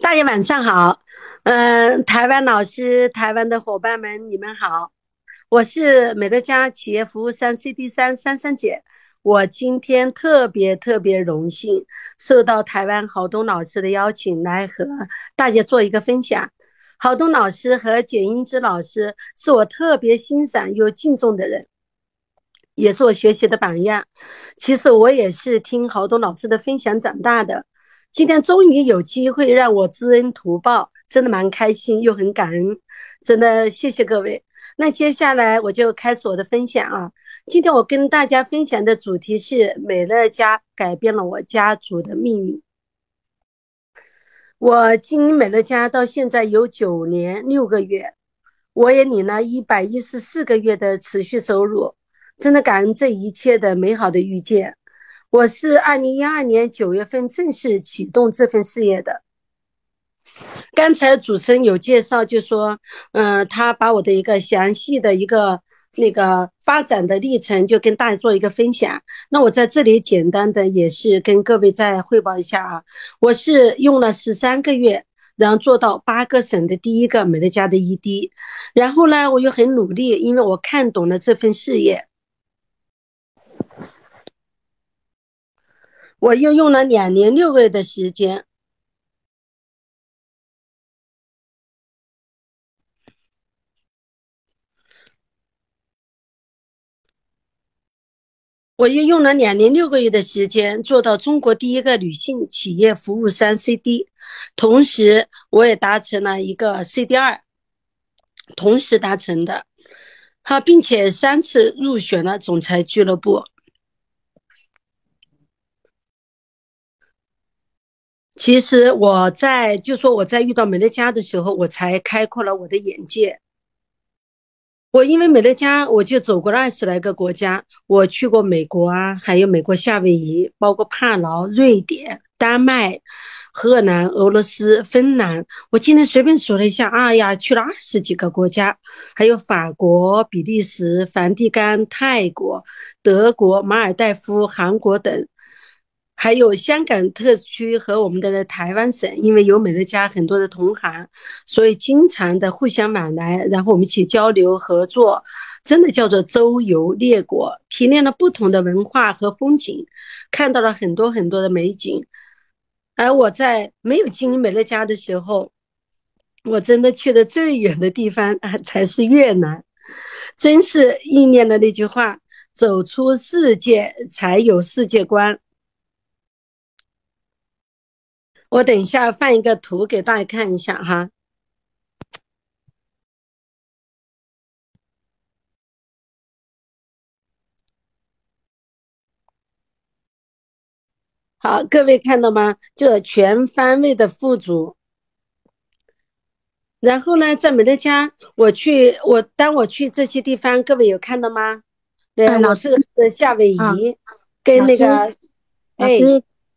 大家晚上好，嗯，台湾老师、台湾的伙伴们，你们好，我是美乐家企业服务三 CD 三珊珊姐，我今天特别特别荣幸，受到台湾郝东老师的邀请，来和大家做一个分享。郝东老师和简英之老师是我特别欣赏又敬重的人，也是我学习的榜样。其实我也是听郝东老师的分享长大的。今天终于有机会让我知恩图报，真的蛮开心又很感恩，真的谢谢各位。那接下来我就开始我的分享啊。今天我跟大家分享的主题是美乐家改变了我家族的命运。我经营美乐家到现在有九年六个月，我也领了一百一十四个月的持续收入，真的感恩这一切的美好的遇见。我是二零一二年九月份正式启动这份事业的。刚才主持人有介绍，就说，嗯，他把我的一个详细的一个那个发展的历程，就跟大家做一个分享。那我在这里简单的也是跟各位再汇报一下啊，我是用了十三个月，然后做到八个省的第一个美乐家的 ED，然后呢，我又很努力，因为我看懂了这份事业。我又用了两年六个月的时间，我又用了两年六个月的时间做到中国第一个女性企业服务商 CD，同时我也达成了一个 CD 二，同时达成的，好，并且三次入选了总裁俱乐部。其实我在就说我在遇到美乐家的时候，我才开阔了我的眼界。我因为美乐家，我就走过了二十来个国家，我去过美国啊，还有美国夏威夷，包括帕劳、瑞典、丹麦、荷兰、俄罗斯、芬兰。我今天随便数了一下，哎呀，去了二十几个国家，还有法国、比利时、梵蒂冈、泰国、德国、马尔代夫、韩国等。还有香港特区和我们的台湾省，因为有美乐家很多的同行，所以经常的互相往来，然后我们一起交流合作，真的叫做周游列国，体验了不同的文化和风景，看到了很多很多的美景。而我在没有经营美乐家的时候，我真的去的最远的地方啊，才是越南，真是应验了那句话：走出世界才有世界观。我等一下放一个图给大家看一下哈。好，各位看到吗？这全方位的富足。然后呢，在美乐家，我去我当我去这些地方，各位有看到吗？对，老师是夏威夷，跟那个哎，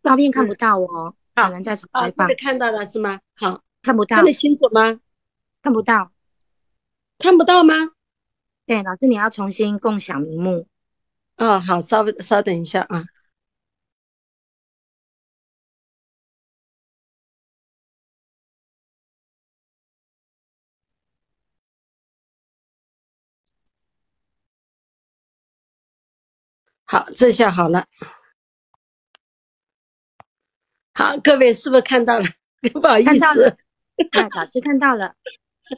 照片看不到哦。好，人在重来放。看到了是吗？好，看不到。看得清楚吗？看不到。看不到吗？对，老师你要重新共享屏幕。哦，好，稍微稍等一下啊。好，这下好了。好，各位是不是看到了？不好意思，哎，老师看到了，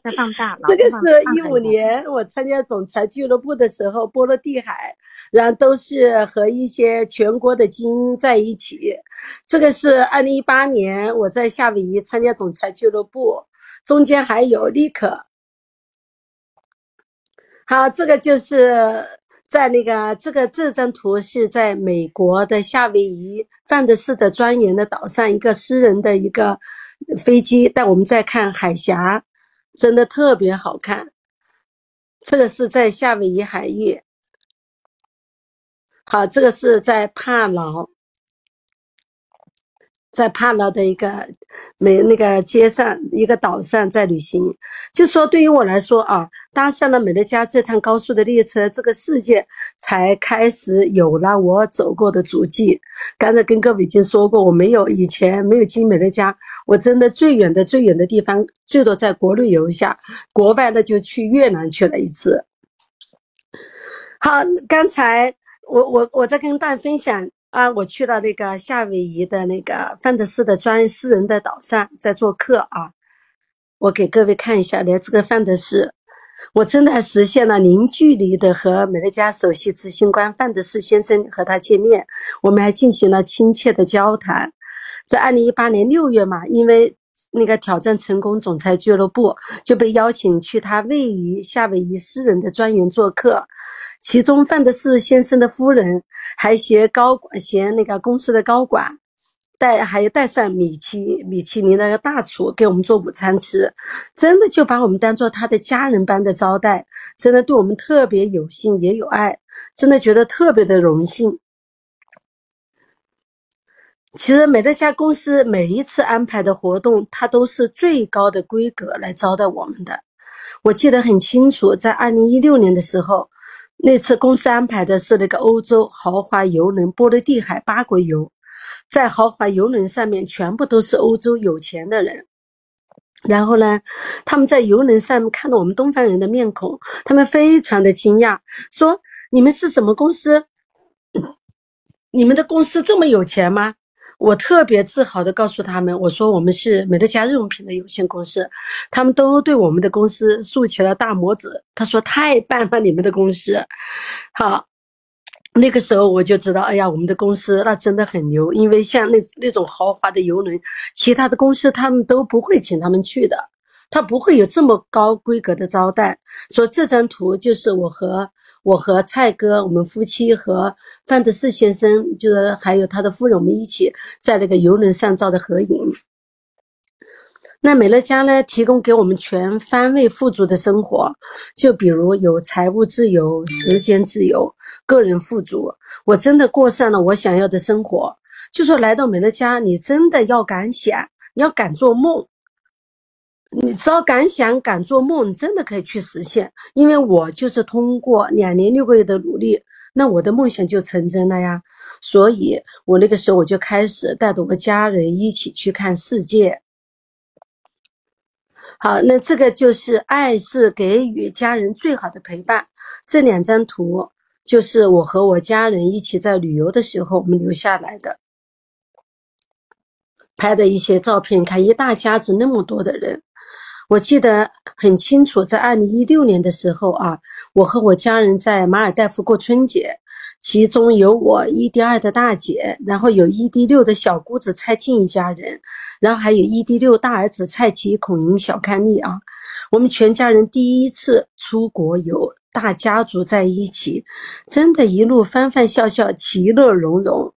在放大。这个是一五年我参加总裁俱乐部的时候，波罗的海，然后都是和一些全国的精英在一起。这个是二零一八年我在夏威夷参加总裁俱乐部，中间还有立可。好，这个就是。在那个这个这张图是在美国的夏威夷范德斯的庄严的岛上，一个私人的一个飞机。但我们在看海峡，真的特别好看。这个是在夏威夷海域。好，这个是在帕劳，在帕劳的一个美那个街上一个岛上在旅行，就说对于我来说啊，搭上了美乐家这趟高速的列车，这个世界才开始有了我走过的足迹。刚才跟各位已经说过，我没有以前没有进美乐家，我真的最远的最远的地方，最多在国内游一下，国外的就去越南去了一次。好，刚才我我我在跟大家分享。啊，我去了那个夏威夷的那个范德斯的专私人的岛上，在做客啊。我给各位看一下，来这个范德斯，我真的实现了零距离的和美乐家首席执行官范德斯先生和他见面，我们还进行了亲切的交谈。在二零一八年六月嘛，因为那个挑战成功总裁俱乐部就被邀请去他位于夏威夷私人的庄园做客。其中范德士先生的夫人还携高管，携那个公司的高管带，还有带上米其米其林那个大厨给我们做午餐吃，真的就把我们当做他的家人般的招待，真的对我们特别有心也有爱，真的觉得特别的荣幸。其实美乐家公司每一次安排的活动，它都是最高的规格来招待我们的。我记得很清楚，在二零一六年的时候。那次公司安排的是那个欧洲豪华游轮波罗的海八国游，在豪华游轮上面全部都是欧洲有钱的人。然后呢，他们在游轮上面看到我们东方人的面孔，他们非常的惊讶，说：“你们是什么公司？你们的公司这么有钱吗？”我特别自豪地告诉他们，我说我们是美乐家日用品的有限公司，他们都对我们的公司竖起了大拇指。他说太棒了，你们的公司，好，那个时候我就知道，哎呀，我们的公司那真的很牛，因为像那那种豪华的游轮，其他的公司他们都不会请他们去的，他不会有这么高规格的招待。说这张图就是我和。我和蔡哥，我们夫妻和范德士先生，就是还有他的夫人，我们一起在那个游轮上照的合影。那美乐家呢，提供给我们全方位富足的生活，就比如有财务自由、时间自由、个人富足。我真的过上了我想要的生活。就说来到美乐家，你真的要敢想，你要敢做梦。你只要敢想敢做梦，你真的可以去实现。因为我就是通过两年六个月的努力，那我的梦想就成真了呀。所以，我那个时候我就开始带着我家人一起去看世界。好，那这个就是爱是给予家人最好的陪伴。这两张图就是我和我家人一起在旅游的时候我们留下来的，拍的一些照片。看一大家子那么多的人。我记得很清楚，在二零一六年的时候啊，我和我家人在马尔代夫过春节，其中有我一弟二的大姐，然后有一弟六的小姑子蔡静一家人，然后还有一弟六大儿子蔡奇、孔莹、小康丽啊，我们全家人第一次出国游，大家族在一起，真的一路欢欢笑笑，其乐融融。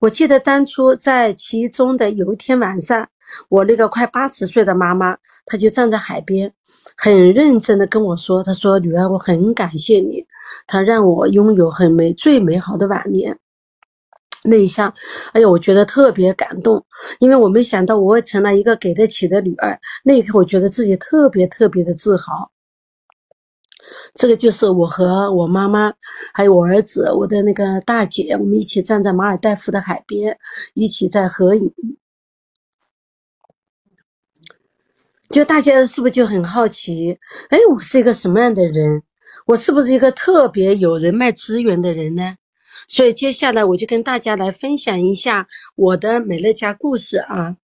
我记得当初在其中的有一天晚上。我那个快八十岁的妈妈，他就站在海边，很认真的跟我说：“他说女儿，我很感谢你，她让我拥有很美最美好的晚年。”那一下，哎呀，我觉得特别感动，因为我没想到我会成了一个给得起的女儿。那一刻，我觉得自己特别特别的自豪。这个就是我和我妈妈，还有我儿子，我的那个大姐，我们一起站在马尔代夫的海边，一起在合影。就大家是不是就很好奇？哎，我是一个什么样的人？我是不是一个特别有人脉资源的人呢？所以接下来我就跟大家来分享一下我的美乐家故事啊。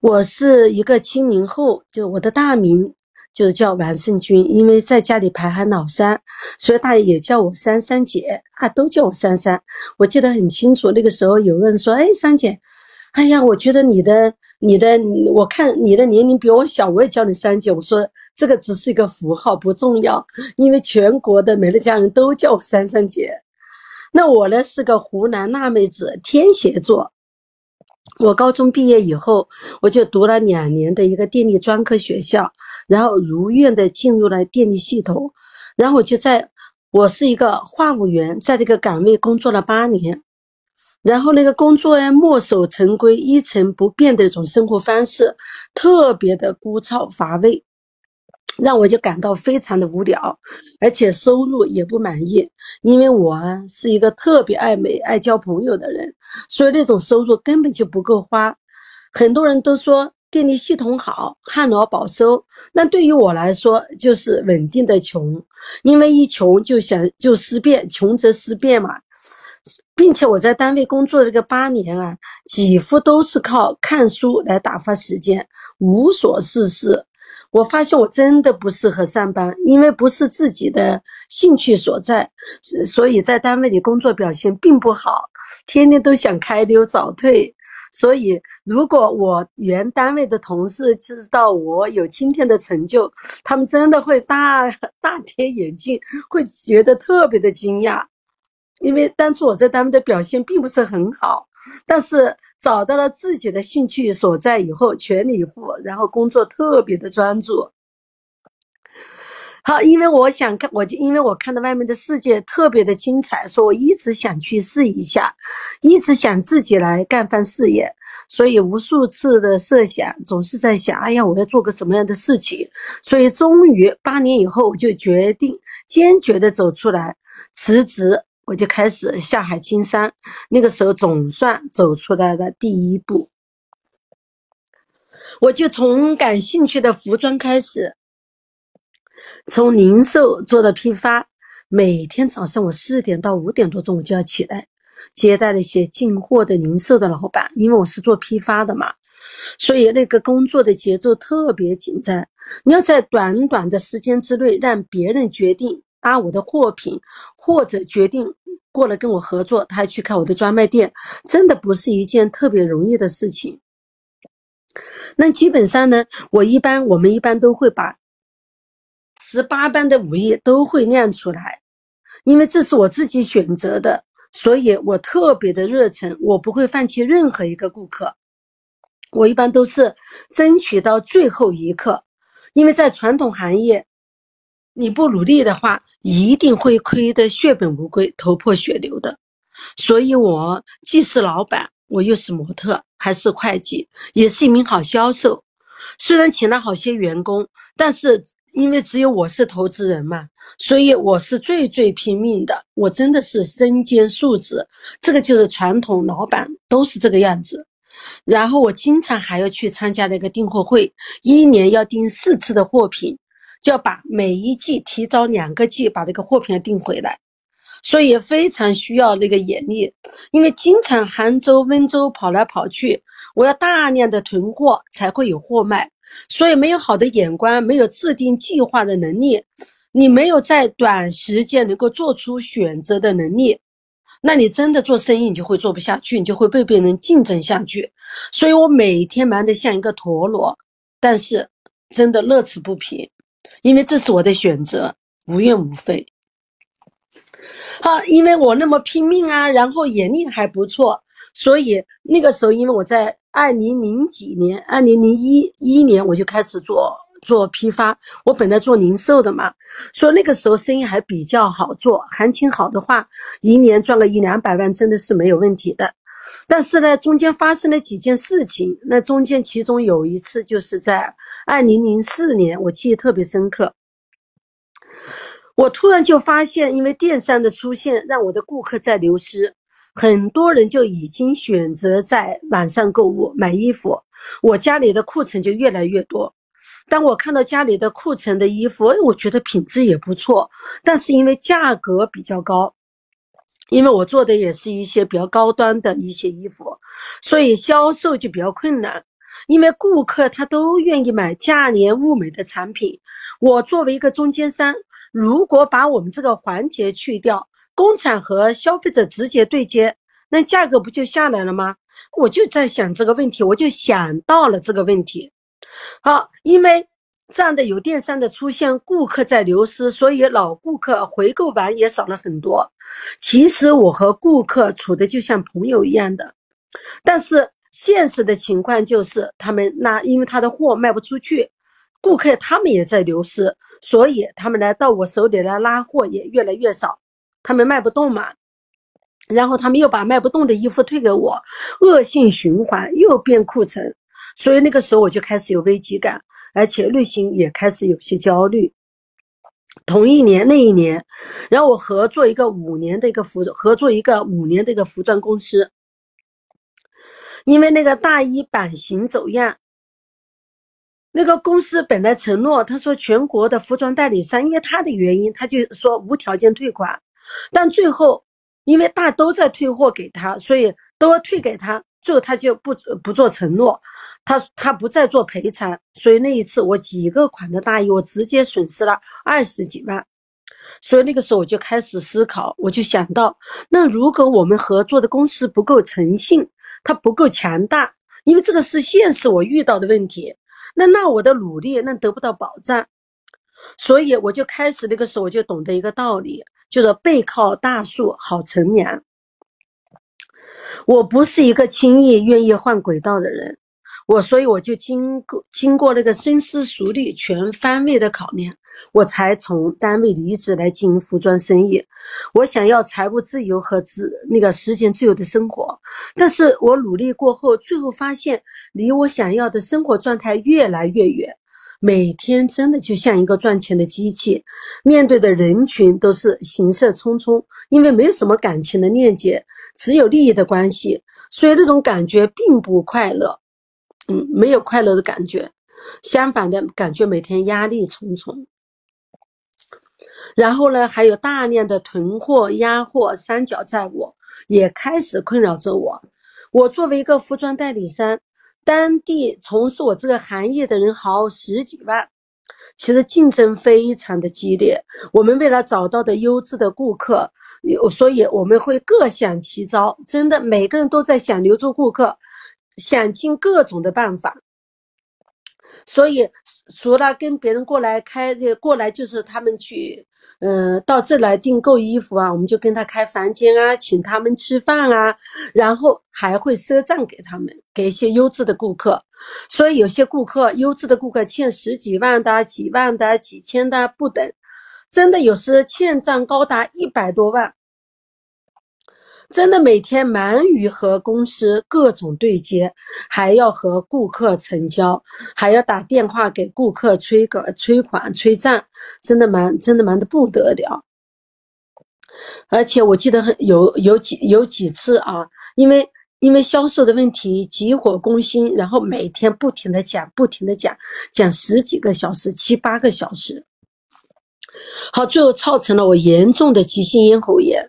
我是一个七零后，就我的大名就是叫王胜军，因为在家里排行老三，所以大家也叫我珊珊姐啊，都叫我珊珊。我记得很清楚，那个时候有个人说：“哎，珊姐，哎呀，我觉得你的。”你的，我看你的年龄比我小，我也叫你三姐。我说这个只是一个符号，不重要，因为全国的美乐家人都叫我珊珊姐。那我呢是个湖南辣妹子，天蝎座。我高中毕业以后，我就读了两年的一个电力专科学校，然后如愿的进入了电力系统，然后我就在，我是一个话务员，在这个岗位工作了八年。然后那个工作呢，墨守成规、一成不变的一种生活方式，特别的枯燥乏味，让我就感到非常的无聊，而且收入也不满意。因为我啊是一个特别爱美、爱交朋友的人，所以那种收入根本就不够花。很多人都说电力系统好，旱涝保收，那对于我来说就是稳定的穷，因为一穷就想就思变，穷则思变嘛。并且我在单位工作这个八年啊，几乎都是靠看书来打发时间，无所事事。我发现我真的不适合上班，因为不是自己的兴趣所在，所以在单位里工作表现并不好，天天都想开溜早退。所以，如果我原单位的同事知道我有今天的成就，他们真的会大 大跌眼镜，会觉得特别的惊讶。因为当初我在单位的表现并不是很好，但是找到了自己的兴趣所在以后，全力以赴，然后工作特别的专注。好，因为我想看，我就因为我看到外面的世界特别的精彩，说我一直想去试一下，一直想自己来干番事业，所以无数次的设想，总是在想，哎呀，我要做个什么样的事情？所以终于八年以后，我就决定坚决的走出来辞职。我就开始下海经商，那个时候总算走出来了第一步。我就从感兴趣的服装开始，从零售做到批发。每天早上我四点到五点多钟我就要起来，接待那些进货的零售的老板，因为我是做批发的嘛，所以那个工作的节奏特别紧张。你要在短短的时间之内让别人决定。搭我的货品，或者决定过来跟我合作，他还去开我的专卖店，真的不是一件特别容易的事情。那基本上呢，我一般我们一般都会把十八般的武艺都会练出来，因为这是我自己选择的，所以我特别的热忱，我不会放弃任何一个顾客，我一般都是争取到最后一刻，因为在传统行业。你不努力的话，一定会亏得血本无归、头破血流的。所以，我既是老板，我又是模特，还是会计，也是一名好销售。虽然请了好些员工，但是因为只有我是投资人嘛，所以我是最最拼命的。我真的是身兼数职，这个就是传统老板都是这个样子。然后我经常还要去参加那个订货会，一年要订四次的货品。就要把每一季提早两个季把这个货品订回来，所以非常需要那个眼力，因为经常杭州、温州跑来跑去，我要大量的囤货才会有货卖，所以没有好的眼光，没有制定计划的能力，你没有在短时间能够做出选择的能力，那你真的做生意你就会做不下去，你就会被别人竞争下去。所以我每天忙得像一个陀螺，但是真的乐此不疲。因为这是我的选择，无怨无悔。好，因为我那么拼命啊，然后眼力还不错，所以那个时候，因为我在二零零几年、二零零一一年我就开始做做批发，我本来做零售的嘛，所以那个时候生意还比较好做，行情好的话，一年赚个一两百万真的是没有问题的。但是呢，中间发生了几件事情，那中间其中有一次就是在。二零零四年，我记忆特别深刻。我突然就发现，因为电商的出现，让我的顾客在流失，很多人就已经选择在网上购物买衣服，我家里的库存就越来越多。当我看到家里的库存的衣服，我觉得品质也不错，但是因为价格比较高，因为我做的也是一些比较高端的一些衣服，所以销售就比较困难。因为顾客他都愿意买价廉物美的产品，我作为一个中间商，如果把我们这个环节去掉，工厂和消费者直接对接，那价格不就下来了吗？我就在想这个问题，我就想到了这个问题。好，因为这样的有电商的出现，顾客在流失，所以老顾客回购完也少了很多。其实我和顾客处的就像朋友一样的，但是。现实的情况就是，他们那因为他的货卖不出去，顾客他们也在流失，所以他们来到我手里来拉货也越来越少，他们卖不动嘛。然后他们又把卖不动的衣服退给我，恶性循环又变库存，所以那个时候我就开始有危机感，而且内心也开始有些焦虑。同一年那一年，然后我合作一个五年的一个服合作一个五年的一个服装公司，因为那个大衣版型走样，那个公司本来承诺他说全国的服装代理商，因为他的原因，他就说无条件退款，但最后因为大都在退货给他，所以都要退给他。最后他就不不做承诺，他他不再做赔偿，所以那一次我几个款的大衣我直接损失了二十几万，所以那个时候我就开始思考，我就想到，那如果我们合作的公司不够诚信，它不够强大，因为这个是现实我遇到的问题，那那我的努力那得不到保障，所以我就开始那个时候我就懂得一个道理，就是背靠大树好乘凉。我不是一个轻易愿意换轨道的人，我所以我就经过经过那个深思熟虑、全方位的考量，我才从单位离职来经营服装生意。我想要财务自由和自那个时间自由的生活，但是我努力过后，最后发现离我想要的生活状态越来越远。每天真的就像一个赚钱的机器，面对的人群都是行色匆匆，因为没有什么感情的链接。只有利益的关系，所以那种感觉并不快乐，嗯，没有快乐的感觉，相反的感觉每天压力重重。然后呢，还有大量的囤货、压货、三角债务也开始困扰着我。我作为一个服装代理商，当地从事我这个行业的人好十几万。其实竞争非常的激烈，我们为了找到的优质的顾客，有所以我们会各想其招，真的每个人都在想留住顾客，想尽各种的办法。所以除了跟别人过来开过来，就是他们去。嗯，到这来订购衣服啊，我们就跟他开房间啊，请他们吃饭啊，然后还会赊账给他们，给一些优质的顾客。所以有些顾客，优质的顾客欠十几万的、几万的、几千的不等，真的有时欠账高达一百多万。真的每天忙于和公司各种对接，还要和顾客成交，还要打电话给顾客催个催款催账，真的忙，真的忙得不得了。而且我记得很有有几有几次啊，因为因为销售的问题急火攻心，然后每天不停的讲，不停的讲，讲十几个小时，七八个小时。好，最后造成了我严重的急性咽喉炎。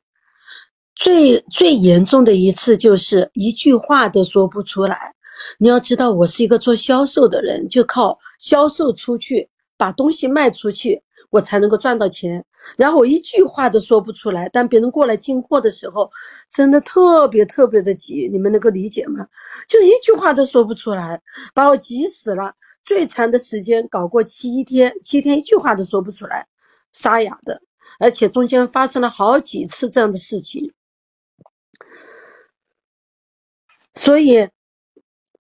最最严重的一次就是一句话都说不出来。你要知道，我是一个做销售的人，就靠销售出去，把东西卖出去，我才能够赚到钱。然后我一句话都说不出来，当别人过来进货的时候，真的特别特别的急。你们能够理解吗？就一句话都说不出来，把我急死了。最长的时间搞过七天，七天一句话都说不出来，沙哑的，而且中间发生了好几次这样的事情。所以，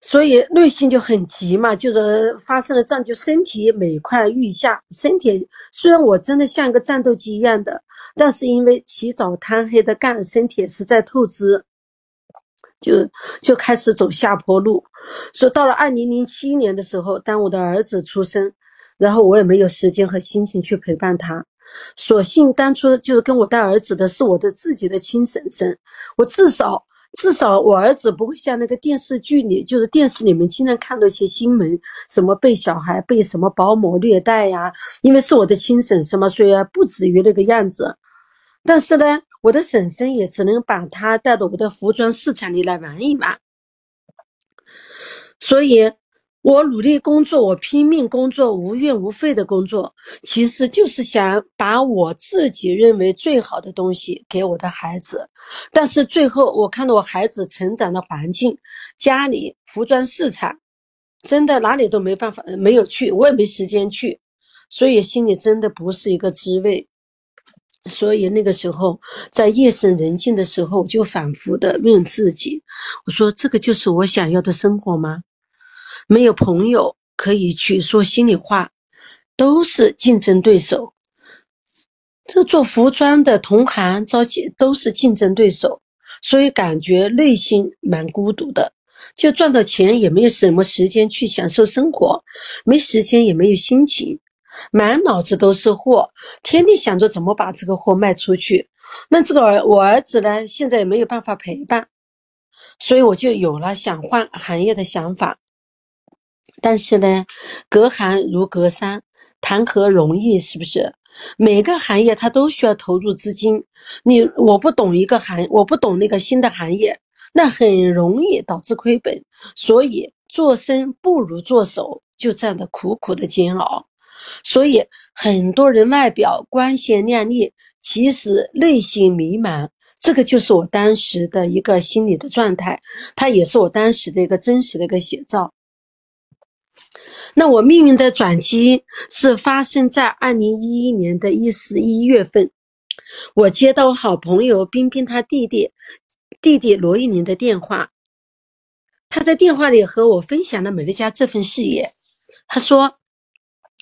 所以内心就很急嘛，就是发生了这样，就身体每况愈下。身体虽然我真的像个战斗机一样的，但是因为起早贪黑的干，身体是在透支，就就开始走下坡路。说到了二零零七年的时候，当我的儿子出生，然后我也没有时间和心情去陪伴他，所幸当初就是跟我带儿子的是我的自己的亲婶婶，我至少。至少我儿子不会像那个电视剧里，就是电视里面经常看到一些新闻，什么被小孩被什么保姆虐待呀。因为是我的亲婶婶嘛，所以不至于那个样子。但是呢，我的婶婶也只能把他带到我的服装市场里来玩一玩。所以。我努力工作，我拼命工作，无怨无悔的工作，其实就是想把我自己认为最好的东西给我的孩子。但是最后，我看到我孩子成长的环境，家里服装市场，真的哪里都没办法，没有去，我也没时间去，所以心里真的不是一个滋味。所以那个时候，在夜深人静的时候，就反复的问自己：我说，这个就是我想要的生活吗？没有朋友可以去说心里话，都是竞争对手。这做服装的同行着急都是竞争对手。所以感觉内心蛮孤独的。就赚到钱也没有什么时间去享受生活，没时间也没有心情，满脑子都是货，天天想着怎么把这个货卖出去。那这个儿我儿子呢，现在也没有办法陪伴，所以我就有了想换行业的想法。但是呢，隔行如隔山，谈何容易？是不是？每个行业它都需要投入资金。你我不懂一个行，我不懂那个新的行业，那很容易导致亏本。所以做生不如做守，就这样的苦苦的煎熬。所以很多人外表光鲜亮丽，其实内心迷茫。这个就是我当时的一个心理的状态，它也是我当时的一个真实的一个写照。那我命运的转机是发生在二零一一年的一十一月份，我接到好朋友冰冰她弟弟弟弟罗一林的电话，他在电话里和我分享了美乐家这份事业。他说：“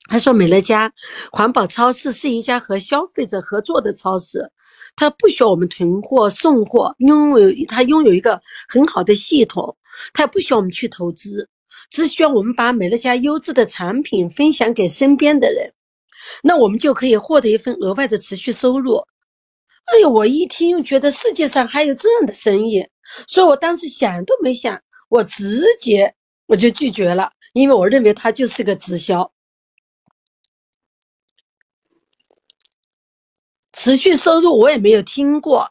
他说美乐家环保超市是一家和消费者合作的超市，他不需要我们囤货送货，拥有他拥有一个很好的系统，他也不需要我们去投资。”只需要我们把美乐家优质的产品分享给身边的人，那我们就可以获得一份额外的持续收入。哎呦，我一听又觉得世界上还有这样的生意，所以我当时想都没想，我直接我就拒绝了，因为我认为它就是个直销，持续收入我也没有听过，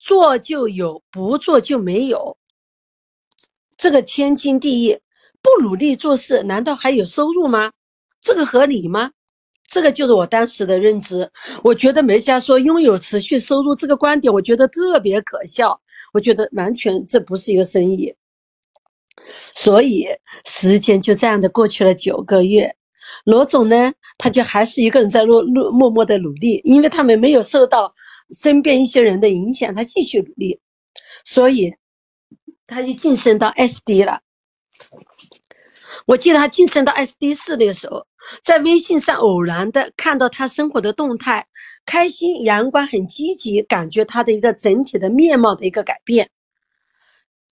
做就有，不做就没有，这个天经地义。不努力做事，难道还有收入吗？这个合理吗？这个就是我当时的认知。我觉得梅家说拥有持续收入这个观点，我觉得特别可笑。我觉得完全这不是一个生意。所以时间就这样的过去了九个月，罗总呢，他就还是一个人在默默默默的努力，因为他们没有受到身边一些人的影响，他继续努力，所以他就晋升到 SD 了。我记得他晋升到 SD 四的时候，在微信上偶然的看到他生活的动态，开心、阳光、很积极，感觉他的一个整体的面貌的一个改变。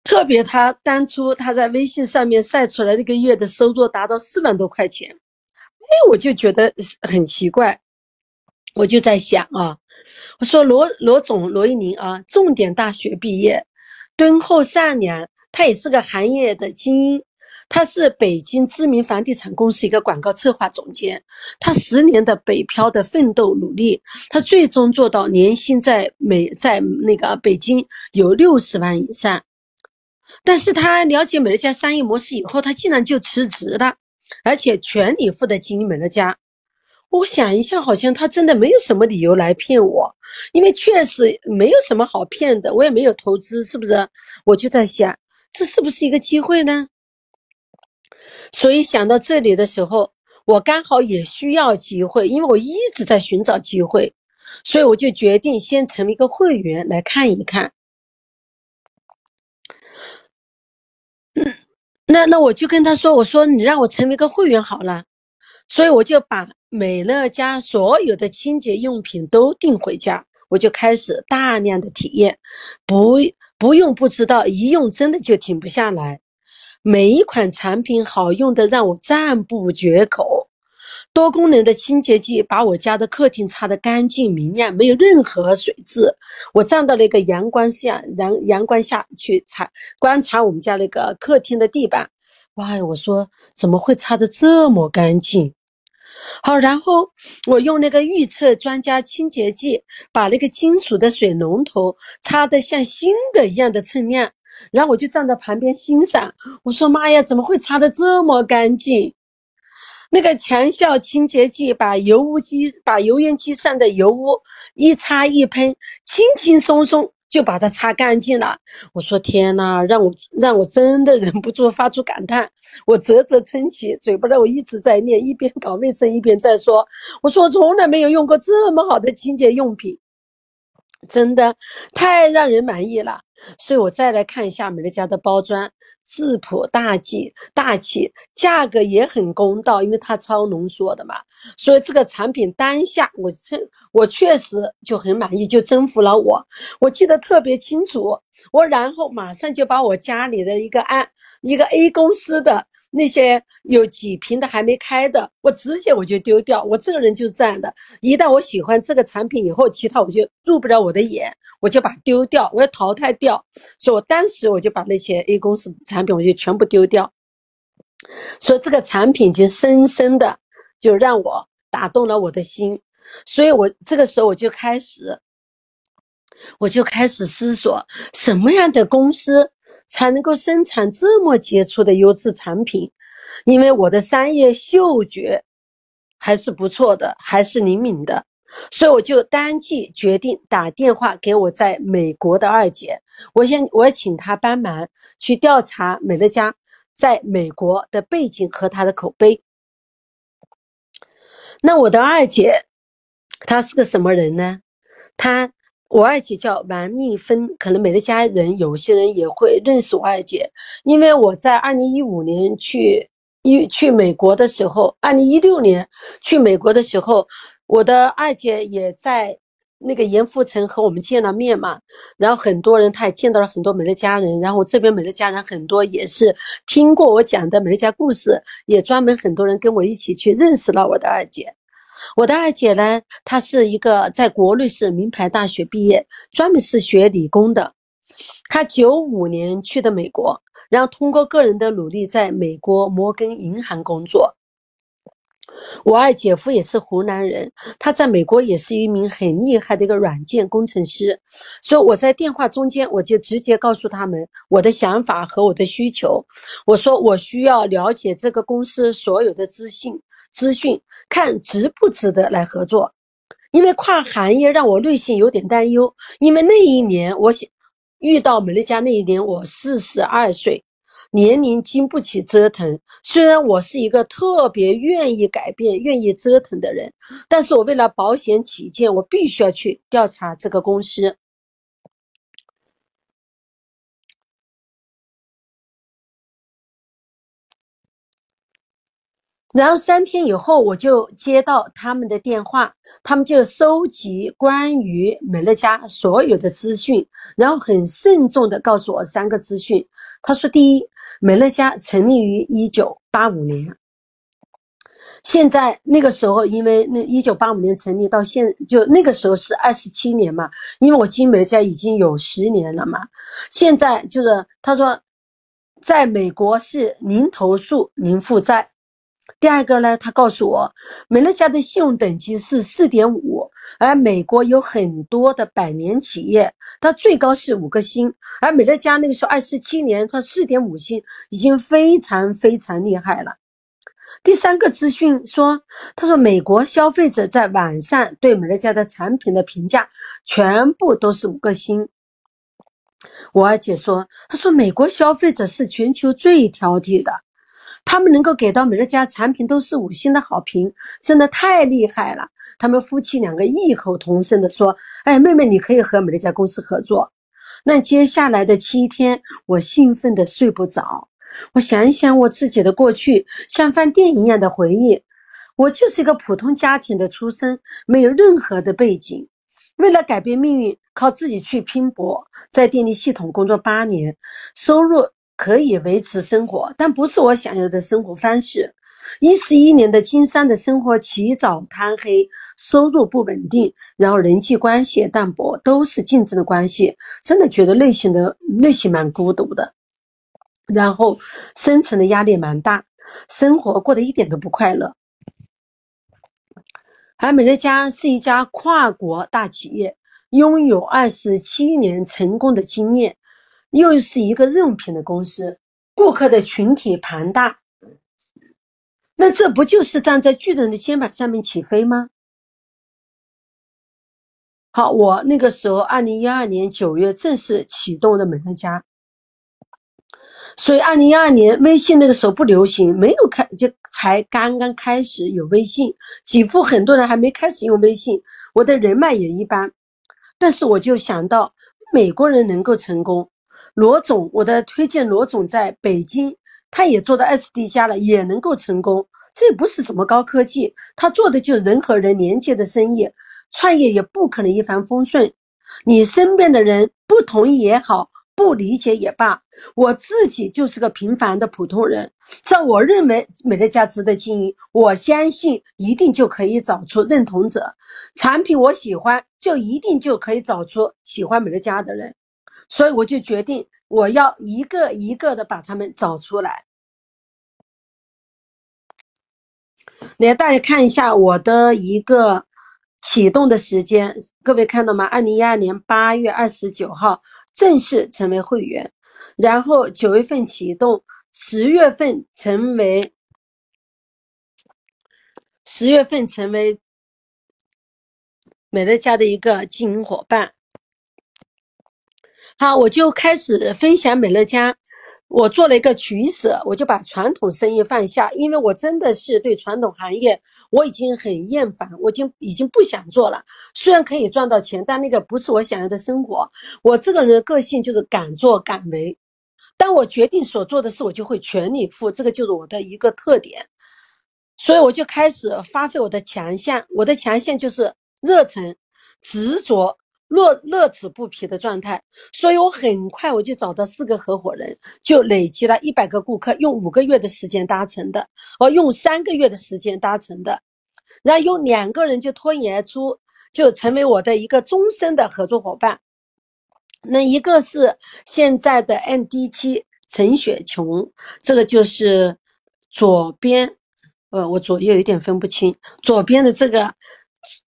特别他当初他在微信上面晒出来那个月的收入达到四万多块钱，哎，我就觉得很奇怪，我就在想啊，我说罗罗总罗一宁啊，重点大学毕业，敦厚善良，他也是个行业的精英。他是北京知名房地产公司一个广告策划总监，他十年的北漂的奋斗努力，他最终做到年薪在美在那个北京有六十万以上。但是他了解美乐家商业模式以后，他竟然就辞职了，而且全力以赴的经营美乐家。我想一下，好像他真的没有什么理由来骗我，因为确实没有什么好骗的，我也没有投资，是不是？我就在想，这是不是一个机会呢？所以想到这里的时候，我刚好也需要机会，因为我一直在寻找机会，所以我就决定先成为一个会员来看一看。嗯，那那我就跟他说：“我说你让我成为一个会员好了。”所以我就把美乐家所有的清洁用品都订回家，我就开始大量的体验，不不用不知道，一用真的就停不下来。每一款产品好用的让我赞不绝口，多功能的清洁剂把我家的客厅擦得干净明亮，没有任何水渍。我站到那个阳光下，阳阳光下去擦观察我们家那个客厅的地板，哇！我说怎么会擦得这么干净？好，然后我用那个预测专家清洁剂把那个金属的水龙头擦得像新的一样的锃亮。然后我就站在旁边欣赏，我说：“妈呀，怎么会擦得这么干净？那个强效清洁剂把油污机、把油烟机上的油污一擦一喷，轻轻松松就把它擦干净了。”我说：“天哪，让我让我真的忍不住发出感叹。”我啧啧称奇，嘴巴里我一直在念，一边搞卫生一边在说：“我说我从来没有用过这么好的清洁用品。”真的太让人满意了。所以我再来看一下美乐家的包装，质朴大气，大气，价格也很公道，因为它超浓缩的嘛。所以这个产品当下我确我确实就很满意，就征服了我。我记得特别清楚，我然后马上就把我家里的一个按一个 A 公司的。那些有几瓶的还没开的，我直接我就丢掉。我这个人就是这样的，一旦我喜欢这个产品以后，其他我就入不了我的眼，我就把丢掉，我要淘汰掉。所以我当时我就把那些 A 公司产品我就全部丢掉。所以这个产品就深深的就让我打动了我的心，所以我这个时候我就开始，我就开始思索什么样的公司。才能够生产这么杰出的优质产品，因为我的商业嗅觉还是不错的，还是灵敏的，所以我就当即决定打电话给我在美国的二姐，我先我要请她帮忙去调查美乐家在美国的背景和它的口碑。那我的二姐，她是个什么人呢？她。我二姐叫王丽芬，可能美乐家人有些人也会认识我二姐，因为我在二零一五年去一去美国的时候，二零一六年去美国的时候，我的二姐也在那个严复城和我们见了面嘛，然后很多人他也见到了很多美乐家人，然后这边美乐家人很多也是听过我讲的美乐家故事，也专门很多人跟我一起去认识了我的二姐。我的二姐呢，她是一个在国内是名牌大学毕业，专门是学理工的。她九五年去的美国，然后通过个人的努力，在美国摩根银行工作。我二姐夫也是湖南人，他在美国也是一名很厉害的一个软件工程师。所以我在电话中间，我就直接告诉他们我的想法和我的需求。我说我需要了解这个公司所有的资讯。资讯看值不值得来合作，因为跨行业让我内心有点担忧。因为那一年我想遇到美乐家那一年我四十二岁，年龄经不起折腾。虽然我是一个特别愿意改变、愿意折腾的人，但是我为了保险起见，我必须要去调查这个公司。然后三天以后，我就接到他们的电话，他们就收集关于美乐家所有的资讯，然后很慎重的告诉我三个资讯。他说：第一，美乐家成立于一九八五年，现在那个时候，因为那一九八五年成立到现就那个时候是二十七年嘛，因为我进美乐家已经有十年了嘛，现在就是他说，在美国是零投诉零负债。第二个呢，他告诉我，美乐家的信用等级是四点五，而美国有很多的百年企业，它最高是五个星，而美乐家那个时候二十七年，它四点五星已经非常非常厉害了。第三个资讯说，他说美国消费者在网上对美乐家的产品的评价全部都是五个星。我二姐说，她说美国消费者是全球最挑剔的。他们能够给到美乐家产品都是五星的好评，真的太厉害了。他们夫妻两个异口同声的说：“哎，妹妹，你可以和美乐家公司合作。”那接下来的七天，我兴奋的睡不着。我想一想我自己的过去，像翻电影一样的回忆。我就是一个普通家庭的出身，没有任何的背景，为了改变命运，靠自己去拼搏，在电力系统工作八年，收入。可以维持生活，但不是我想要的生活方式。一十一年的经商的生活，起早贪黑，收入不稳定，然后人际关系淡薄，都是竞争的关系，真的觉得内心的内心蛮孤独的。然后生存的压力蛮大，生活过得一点都不快乐。而美乐家是一家跨国大企业，拥有二十七年成功的经验。又是一个日用品的公司，顾客的群体庞大，那这不就是站在巨人的肩膀上面起飞吗？好，我那个时候，二零一二年九月正式启动了美乐家，所以二零一二年微信那个时候不流行，没有开就才刚刚开始有微信，几乎很多人还没开始用微信，我的人脉也一般。但是我就想到美国人能够成功，罗总，我的推荐罗总在北京，他也做到 SD 加了，也能够成功。这不是什么高科技，他做的就是人和人连接的生意，创业也不可能一帆风顺。你身边的人不同意也好，不理解也罢，我自己就是个平凡的普通人。在我认为美乐家值得经营，我相信一定就可以找出认同者。产品我喜欢，就一定就可以找出喜欢美乐家的人。所以我就决定，我要一个一个的把他们找出来。来，大家看一下我的一个启动的时间，各位看到吗？二零一二年八月二十九号正式成为会员，然后九月份启动，十月份成为十月份成为美乐家的一个经营伙伴。好，我就开始分享美乐家。我做了一个取舍，我就把传统生意放下，因为我真的是对传统行业我已经很厌烦，我已经已经不想做了。虽然可以赚到钱，但那个不是我想要的生活。我这个人的个性就是敢做敢为，当我决定所做的事，我就会全力以赴，这个就是我的一个特点。所以我就开始发挥我的强项，我的强项就是热忱、执着。乐乐此不疲的状态，所以我很快我就找到四个合伙人，就累积了一百个顾客，用五个月的时间达成的，哦，用三个月的时间达成的，然后用两个人就脱颖而出，就成为我的一个终身的合作伙伴。那一个是现在的 ND 七陈雪琼，这个就是左边，呃，我左右有点分不清，左边的这个。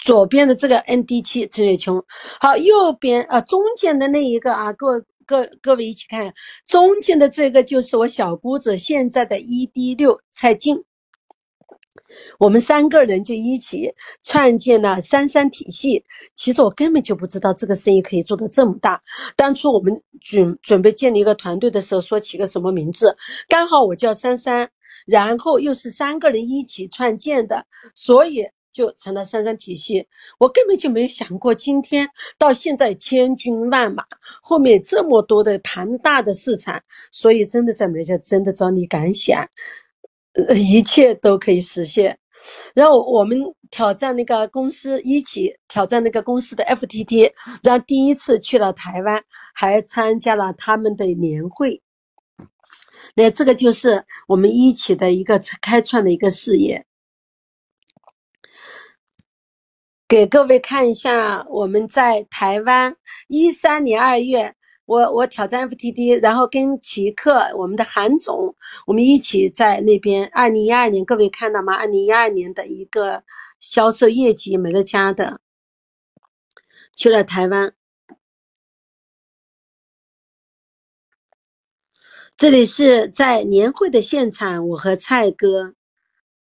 左边的这个 N D 七陈雪琼，好，右边啊中间的那一个啊，各各各位一起看，中间的这个就是我小姑子现在的 E D 六蔡静，我们三个人就一起创建了三三体系。其实我根本就不知道这个生意可以做得这么大。当初我们准准备建立一个团队的时候，说起个什么名字，刚好我叫珊珊，然后又是三个人一起创建的，所以。就成了三三体系，我根本就没想过，今天到现在千军万马，后面这么多的庞大的市场，所以真的在美家真的只你敢想，一切都可以实现。然后我们挑战那个公司，一起挑战那个公司的 FTT，然后第一次去了台湾，还参加了他们的年会。那这个就是我们一起的一个开创的一个事业。给各位看一下，我们在台湾一三年二月，我我挑战 FTD，然后跟奇克我们的韩总，我们一起在那边。二零一二年，各位看到吗？二零一二年的一个销售业绩，美乐家的去了台湾。这里是在年会的现场，我和蔡哥，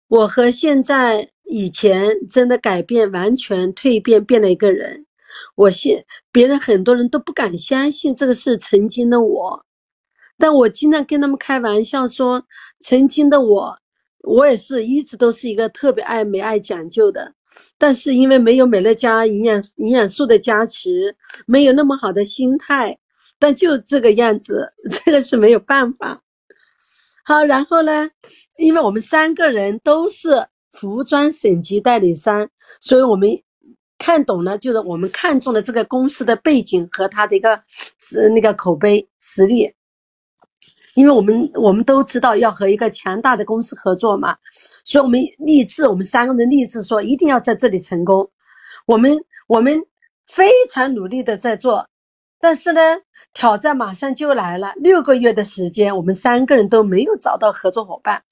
我和现在。以前真的改变，完全蜕变，变了一个人。我现别人很多人都不敢相信这个是曾经的我，但我经常跟他们开玩笑说，曾经的我，我也是一直都是一个特别爱美、爱讲究的。但是因为没有美乐家营养营养素的加持，没有那么好的心态，但就这个样子，这个是没有办法。好，然后呢，因为我们三个人都是。服装省级代理商，所以我们看懂了，就是我们看中了这个公司的背景和它的一个是那个口碑实力，因为我们我们都知道要和一个强大的公司合作嘛，所以我们立志，我们三个人立志说一定要在这里成功。我们我们非常努力的在做，但是呢，挑战马上就来了，六个月的时间，我们三个人都没有找到合作伙伴。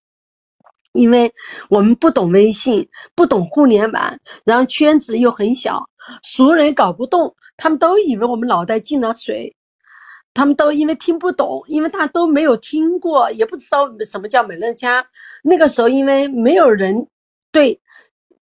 因为我们不懂微信，不懂互联网，然后圈子又很小，熟人搞不动，他们都以为我们脑袋进了水，他们都因为听不懂，因为他都没有听过，也不知道什么叫美乐家。那个时候，因为没有人对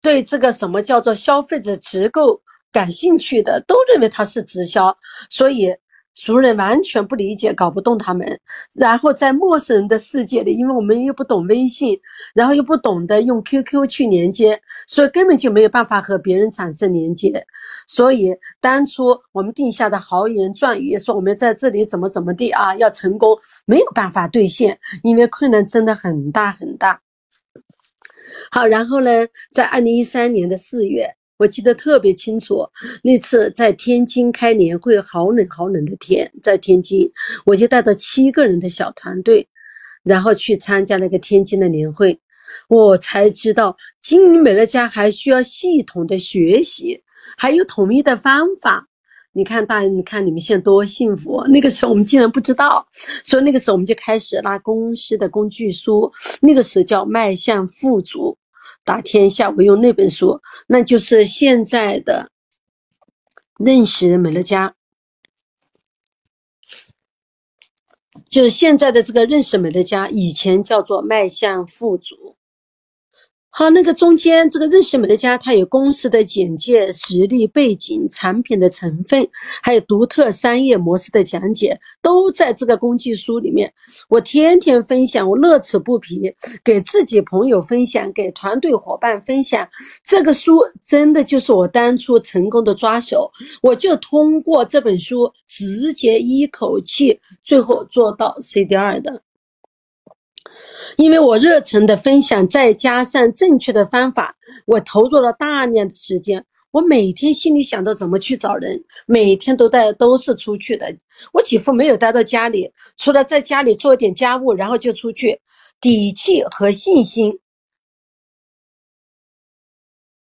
对这个什么叫做消费者直购感兴趣的，都认为它是直销，所以熟人完全不理解，搞不动他们。然后在陌生人的世界里，因为我们又不懂微信，然后又不懂得用 QQ 去连接，所以根本就没有办法和别人产生连接。所以当初我们定下的豪言壮语，说我们在这里怎么怎么地啊，要成功，没有办法兑现，因为困难真的很大很大。好，然后呢，在二零一三年的四月。我记得特别清楚，那次在天津开年会，好冷好冷的天，在天津，我就带着七个人的小团队，然后去参加那个天津的年会，我才知道经营美乐家还需要系统的学习，还有统一的方法。你看大，你看你们现在多幸福，那个时候我们竟然不知道，所以那个时候我们就开始拉公司的工具书，那个时候叫迈向富足。打天下，我用那本书，那就是现在的认识美乐家，就是现在的这个认识美乐家，以前叫做迈向富足。好，那个中间这个认识美乐家，它有公司的简介、实力背景、产品的成分，还有独特商业模式的讲解，都在这个工具书里面。我天天分享，我乐此不疲，给自己朋友分享，给团队伙伴分享。这个书真的就是我当初成功的抓手，我就通过这本书直接一口气最后做到 C D 二的。因为我热忱的分享，再加上正确的方法，我投入了大量的时间。我每天心里想着怎么去找人，每天都带都是出去的。我几乎没有待到家里，除了在家里做点家务，然后就出去。底气和信心，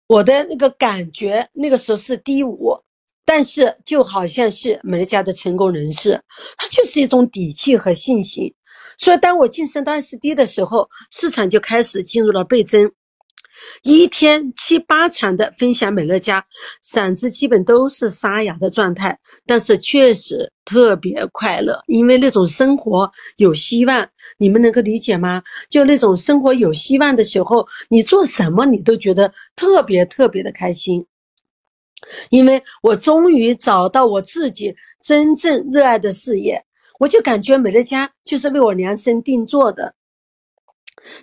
我的那个感觉那个时候是低谷，但是就好像是美乐家的成功人士，他就是一种底气和信心。所以，当我晋升到 SD 的时候，市场就开始进入了倍增，一天七八场的分享美乐家，嗓子基本都是沙哑的状态，但是确实特别快乐，因为那种生活有希望，你们能够理解吗？就那种生活有希望的时候，你做什么你都觉得特别特别的开心，因为我终于找到我自己真正热爱的事业。我就感觉美乐家就是为我量身定做的。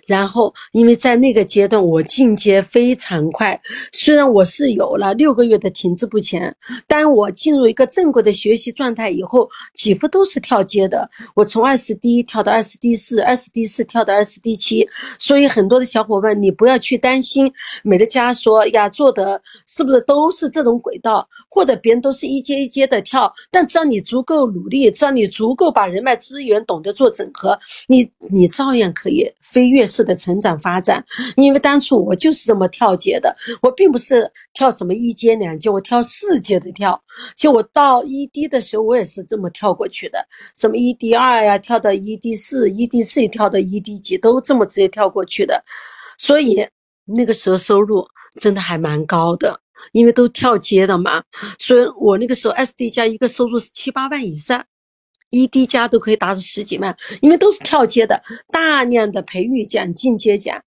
然后，因为在那个阶段，我进阶非常快。虽然我是有了六个月的停滞不前，但我进入一个正规的学习状态以后，几乎都是跳阶的。我从二十 D 跳到二十 D 四，二十 D 四跳到二十 D 七。所以，很多的小伙伴，你不要去担心美乐家说呀做的是不是都是这种轨道，或者别人都是一阶一阶的跳。但只要你足够努力，只要你足够把人脉资源懂得做整合，你你照样可以飞。跃式的成长发展，因为当初我就是这么跳阶的，我并不是跳什么一阶两阶，我跳四阶的跳。就我到一 D 的时候，我也是这么跳过去的，什么一 D 二呀，跳到一 D 四，一 D 四跳到一 D 几，都这么直接跳过去的。所以那个时候收入真的还蛮高的，因为都跳阶的嘛。所以我那个时候 SD 加一个收入是七八万以上。一滴加都可以达到十几万，因为都是跳阶的，大量的培育奖、进阶奖。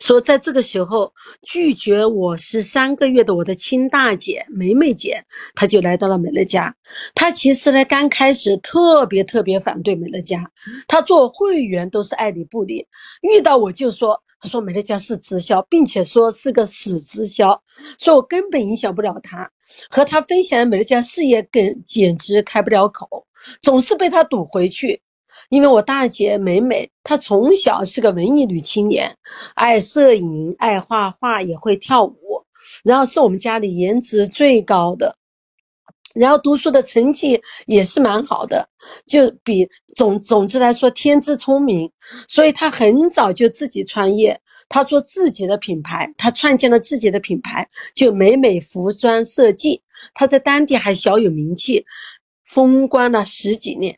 说在这个时候拒绝我是三个月的我的亲大姐梅梅姐，她就来到了美乐家。她其实呢刚开始特别特别反对美乐家，她做会员都是爱理不理，遇到我就说。他说美乐家是直销，并且说是个死直销，说我根本影响不了他，和他分享美乐家事业，更简直开不了口，总是被他堵回去。因为我大姐美美，她从小是个文艺女青年，爱摄影，爱画画，也会跳舞，然后是我们家里颜值最高的。然后读书的成绩也是蛮好的，就比总总之来说天资聪明，所以他很早就自己创业，他做自己的品牌，他创建了自己的品牌，就美美服装设计，他在当地还小有名气，风光了十几年。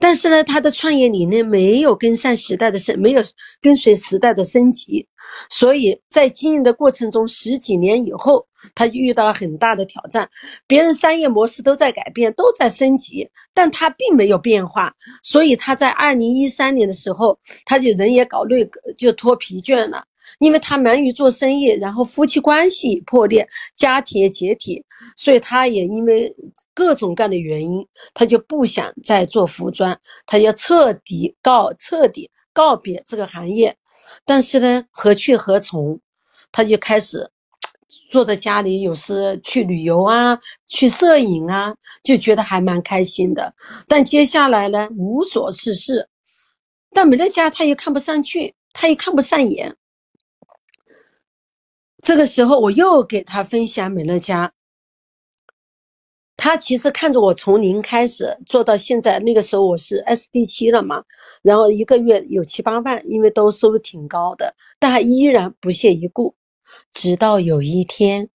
但是呢，他的创业理念没有跟上时代的升，没有跟随时代的升级，所以在经营的过程中，十几年以后，他遇到了很大的挑战。别人商业模式都在改变，都在升级，但他并没有变化。所以他在二零一三年的时候，他就人也搞累，就脱疲倦了。因为他忙于做生意，然后夫妻关系破裂，家庭也解体，所以他也因为各种各样的原因，他就不想再做服装，他要彻底告彻底告别这个行业。但是呢，何去何从？他就开始坐在家里，有时去旅游啊，去摄影啊，就觉得还蛮开心的。但接下来呢，无所事事。但美乐家他又看不上去，他也看不上眼。这个时候，我又给他分享美乐家。他其实看着我从零开始做到现在，那个时候我是 SD 七了嘛，然后一个月有七八万，因为都收入挺高的，但他依然不屑一顾。直到有一天，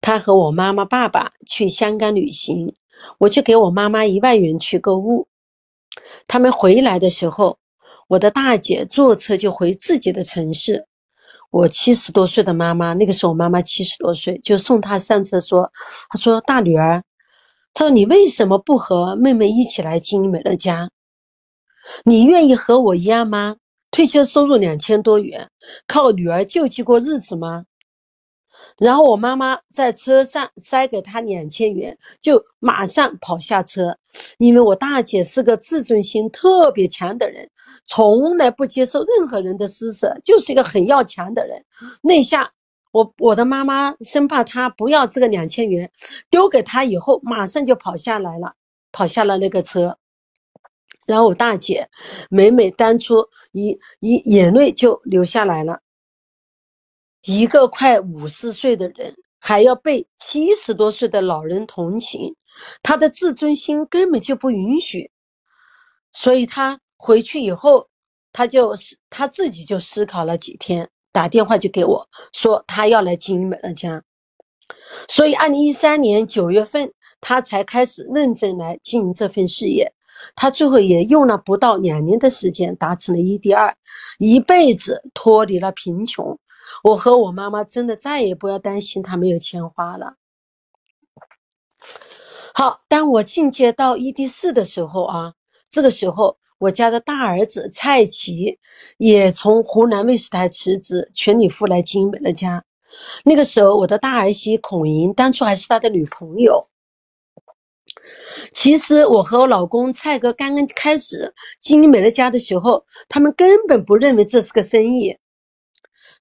他和我妈妈、爸爸去香港旅行，我就给我妈妈一万元去购物。他们回来的时候，我的大姐坐车就回自己的城市。我七十多岁的妈妈，那个时候我妈妈七十多岁，就送她上车说：“她说大女儿，她说你为什么不和妹妹一起来经营美乐家？你愿意和我一样吗？退休收入两千多元，靠女儿救济过日子吗？”然后我妈妈在车上塞给他两千元，就马上跑下车。因为我大姐是个自尊心特别强的人，从来不接受任何人的施舍，就是一个很要强的人。那下我我的妈妈生怕他不要这个两千元，丢给他以后，马上就跑下来了，跑下了那个车。然后我大姐每每当初一一眼泪就流下来了。一个快五十岁的人还要被七十多岁的老人同情，他的自尊心根本就不允许。所以他回去以后，他就他自己就思考了几天，打电话就给我说他要来经营美乐家。所以，二零一三年九月份，他才开始认真来经营这份事业。他最后也用了不到两年的时间，达成了一第二，一辈子脱离了贫穷。我和我妈妈真的再也不要担心他没有钱花了。好，当我进阶到 ED 四的时候啊，这个时候我家的大儿子蔡奇也从湖南卫视台辞职，全力赴来经营美乐家。那个时候，我的大儿媳孔莹当初还是他的女朋友。其实我和我老公蔡哥刚刚开始经营美乐家的时候，他们根本不认为这是个生意。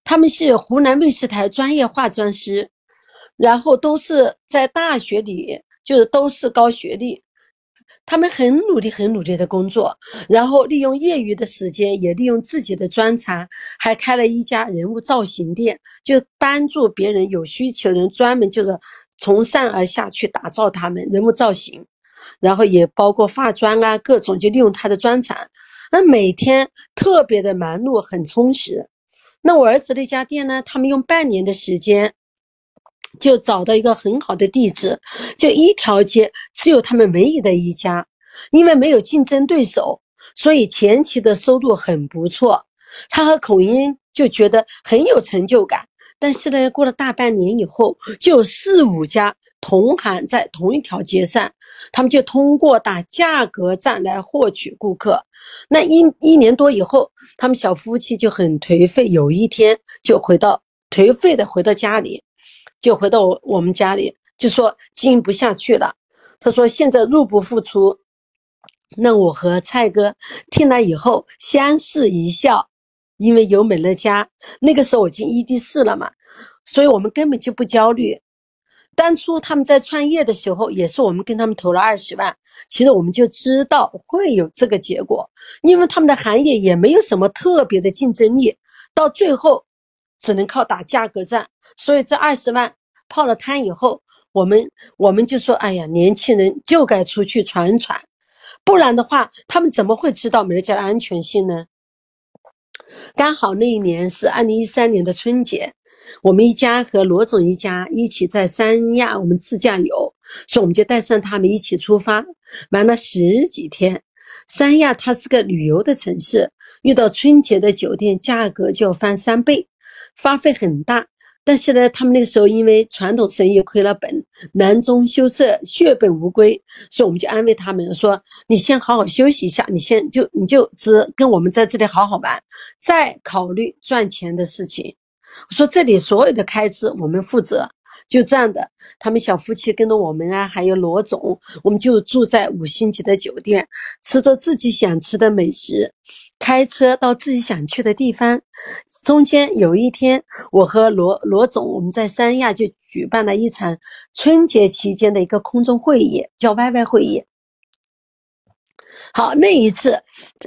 他们是湖南卫视台专业化妆师，然后都是在大学里，就是都是高学历。他们很努力、很努力的工作，然后利用业余的时间，也利用自己的专长，还开了一家人物造型店，就帮助别人有需求人，专门就是从上而下去打造他们人物造型，然后也包括化妆啊，各种就利用他的专长，那每天特别的忙碌，很充实。那我儿子那家店呢？他们用半年的时间，就找到一个很好的地址，就一条街只有他们唯一的一家，因为没有竞争对手，所以前期的收入很不错。他和孔英就觉得很有成就感。但是呢，过了大半年以后，就有四五家同行在同一条街上，他们就通过打价格战来获取顾客。那一一年多以后，他们小夫妻就很颓废，有一天就回到颓废的回到家里，就回到我我们家里，就说经营不下去了。他说现在入不敷出。那我和蔡哥听了以后相视一笑。因为有美乐家，那个时候我进 ED 四了嘛，所以我们根本就不焦虑。当初他们在创业的时候，也是我们跟他们投了二十万，其实我们就知道会有这个结果，因为他们的行业也没有什么特别的竞争力，到最后只能靠打价格战。所以这二十万泡了汤以后，我们我们就说：哎呀，年轻人就该出去闯闯，不然的话，他们怎么会知道美乐家的安全性呢？刚好那一年是二零一三年的春节，我们一家和罗总一家一起在三亚我们自驾游，所以我们就带上他们一起出发，玩了十几天。三亚它是个旅游的城市，遇到春节的酒店价格就要翻三倍，花费很大。但是呢，他们那个时候因为传统生意亏了本，囊中羞涩，血本无归，所以我们就安慰他们说：“你先好好休息一下，你先就你就只跟我们在这里好好玩，再考虑赚钱的事情。”我说这里所有的开支我们负责。就这样的，他们小夫妻跟着我们啊，还有罗总，我们就住在五星级的酒店，吃着自己想吃的美食，开车到自己想去的地方。中间有一天，我和罗罗总我们在三亚就举办了一场春节期间的一个空中会议，叫 YY 会议。好，那一次，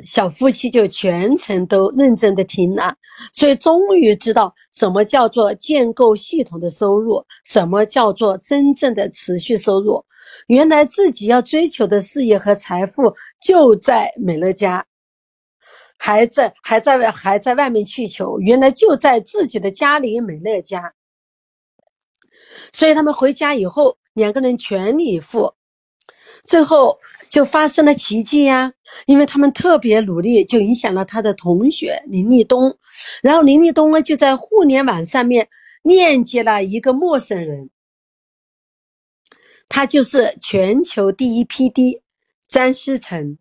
小夫妻就全程都认真的听了，所以终于知道什么叫做建构系统的收入，什么叫做真正的持续收入。原来自己要追求的事业和财富就在美乐家，还在还在外还在外面去求，原来就在自己的家里美乐家。所以他们回家以后，两个人全力以赴，最后。就发生了奇迹呀！因为他们特别努力，就影响了他的同学林立东。然后林立东呢，就在互联网上面链接了一个陌生人，他就是全球第一 PD 张思成。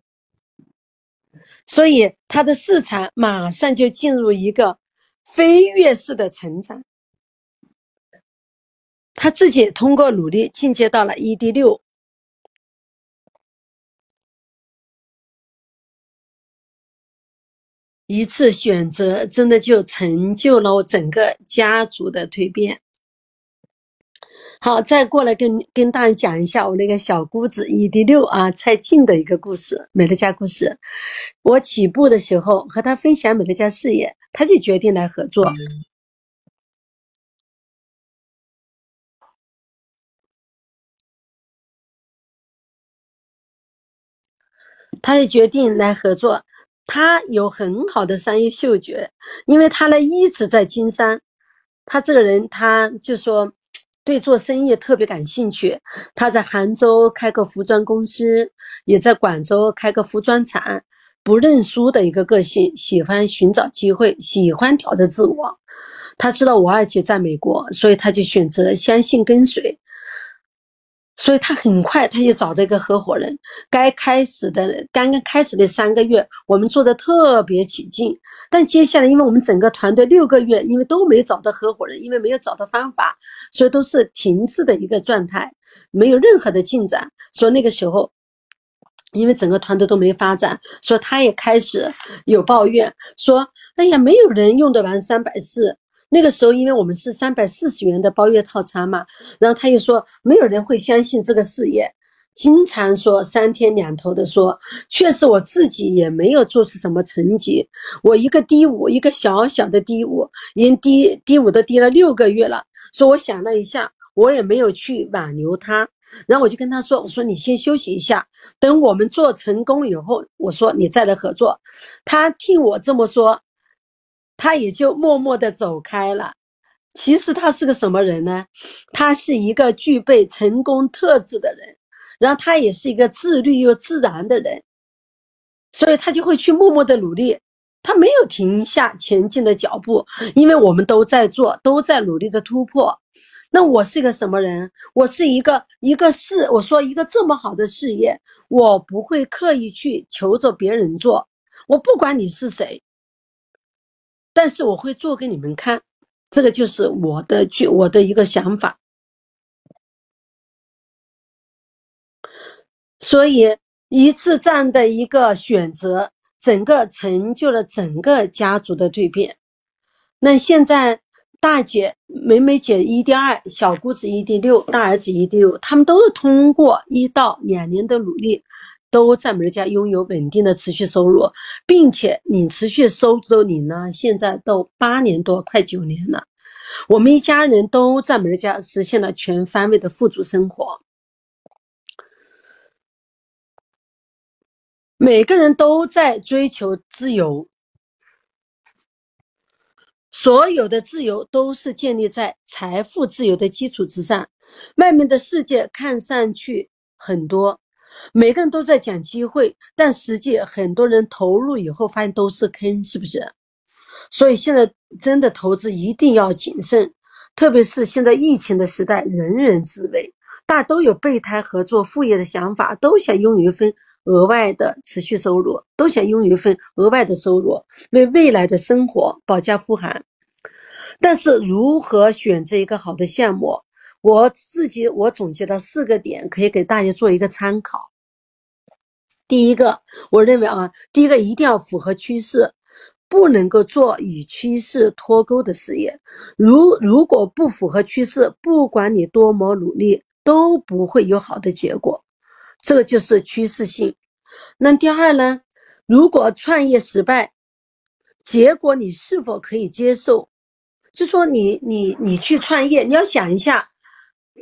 所以他的市场马上就进入一个飞跃式的成长。他自己通过努力进阶到了 ED 六。一次选择，真的就成就了我整个家族的蜕变。好，再过来跟跟大家讲一下我那个小姑子 ED 六啊，蔡静的一个故事，美乐家故事。我起步的时候和他分享美乐家事业，他就决定来合作，他就决定来合作。他有很好的商业嗅觉，因为他呢一直在经商。他这个人，他就说对做生意特别感兴趣。他在杭州开个服装公司，也在广州开个服装厂。不认输的一个个性，喜欢寻找机会，喜欢挑战自我。他知道我二姐在美国，所以他就选择相信跟随。所以他很快他就找到一个合伙人。该开始的刚刚开始的三个月，我们做的特别起劲。但接下来，因为我们整个团队六个月，因为都没找到合伙人，因为没有找到方法，所以都是停滞的一个状态，没有任何的进展。所以那个时候，因为整个团队都没发展，所以他也开始有抱怨，说：“哎呀，没有人用得完三百四。”那个时候，因为我们是三百四十元的包月套餐嘛，然后他又说没有人会相信这个事业，经常说三天两头的说，确实我自己也没有做出什么成绩，我一个低五，一个小小的低五，已经低低五都低了六个月了。说我想了一下，我也没有去挽留他，然后我就跟他说，我说你先休息一下，等我们做成功以后，我说你再来合作。他听我这么说。他也就默默地走开了。其实他是个什么人呢？他是一个具备成功特质的人，然后他也是一个自律又自然的人，所以他就会去默默的努力。他没有停下前进的脚步，因为我们都在做，都在努力的突破。那我是一个什么人？我是一个一个事，我说一个这么好的事业，我不会刻意去求着别人做，我不管你是谁。但是我会做给你们看，这个就是我的具我的一个想法。所以一次这样的一个选择，整个成就了整个家族的蜕变。那现在大姐、美美姐一 d 二，小姑子一 d 六，大儿子一 d 六，他们都是通过一到两年的努力。都在美乐家拥有稳定的持续收入，并且你持续收入你呢，现在都八年多，快九年了。我们一家人都在美乐家实现了全方位的富足生活，每个人都在追求自由，所有的自由都是建立在财富自由的基础之上。外面的世界看上去很多。每个人都在讲机会，但实际很多人投入以后发现都是坑，是不是？所以现在真的投资一定要谨慎，特别是现在疫情的时代，人人自危，大家都有备胎合作副业的想法，都想拥有一份额外的持续收入，都想拥有一份额外的收入，为未来的生活保驾护航。但是如何选择一个好的项目，我自己我总结了四个点，可以给大家做一个参考。第一个，我认为啊，第一个一定要符合趋势，不能够做与趋势脱钩的事业。如如果不符合趋势，不管你多么努力，都不会有好的结果。这个就是趋势性。那第二呢？如果创业失败，结果你是否可以接受？就说你你你去创业，你要想一下，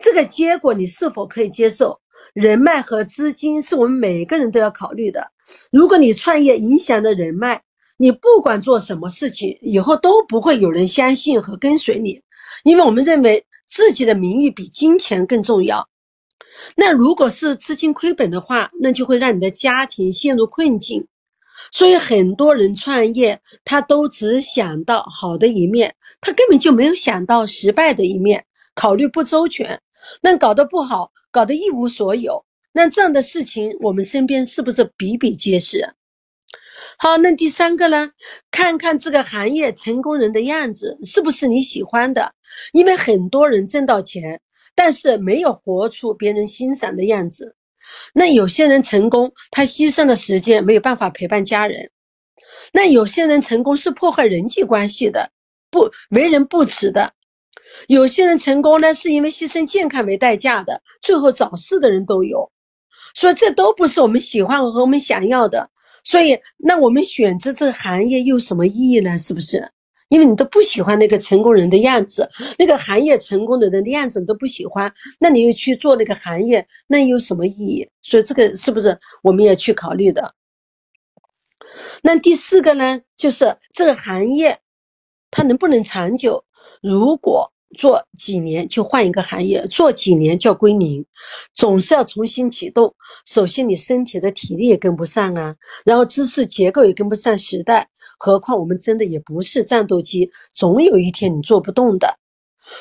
这个结果你是否可以接受？人脉和资金是我们每个人都要考虑的。如果你创业影响了人脉，你不管做什么事情，以后都不会有人相信和跟随你，因为我们认为自己的名誉比金钱更重要。那如果是资金亏本的话，那就会让你的家庭陷入困境。所以很多人创业，他都只想到好的一面，他根本就没有想到失败的一面，考虑不周全，那搞得不好，搞得一无所有。那这样的事情，我们身边是不是比比皆是？好，那第三个呢？看看这个行业成功人的样子，是不是你喜欢的？因为很多人挣到钱，但是没有活出别人欣赏的样子。那有些人成功，他牺牲了时间，没有办法陪伴家人；那有些人成功是破坏人际关系的，不为人不耻的；有些人成功呢，是因为牺牲健康为代价的，最后早逝的人都有。所以这都不是我们喜欢和我们想要的。所以，那我们选择这个行业有什么意义呢？是不是？因为你都不喜欢那个成功人的样子，那个行业成功的人的样子你都不喜欢，那你又去做那个行业，那有什么意义？所以这个是不是我们也去考虑的？那第四个呢，就是这个行业它能不能长久？如果做几年就换一个行业，做几年就要归零，总是要重新启动。首先你身体的体力也跟不上啊，然后知识结构也跟不上时代。何况我们真的也不是战斗机，总有一天你做不动的。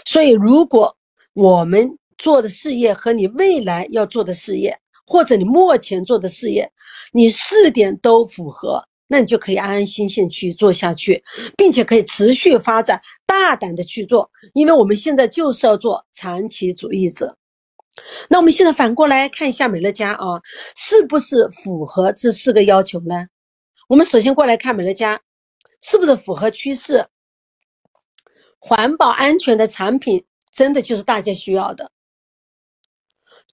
所以，如果我们做的事业和你未来要做的事业，或者你目前做的事业，你四点都符合，那你就可以安安心心去做下去，并且可以持续发展，大胆的去做。因为我们现在就是要做长期主义者。那我们现在反过来看一下美乐家啊，是不是符合这四个要求呢？我们首先过来看美乐家。是不是符合趋势？环保安全的产品真的就是大家需要的。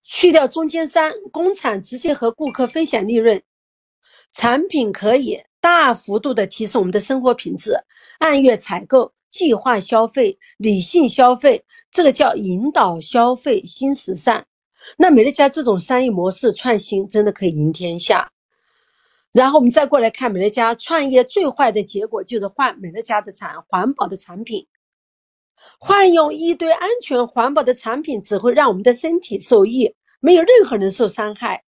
去掉中间商，工厂直接和顾客分享利润，产品可以大幅度的提升我们的生活品质。按月采购、计划消费、理性消费，这个叫引导消费新时尚。那美乐家这种商业模式创新，真的可以赢天下。然后我们再过来看美乐家创业最坏的结果就是换美乐家的产环保的产品，换用一堆安全环保的产品只会让我们的身体受益，没有任何人受伤害，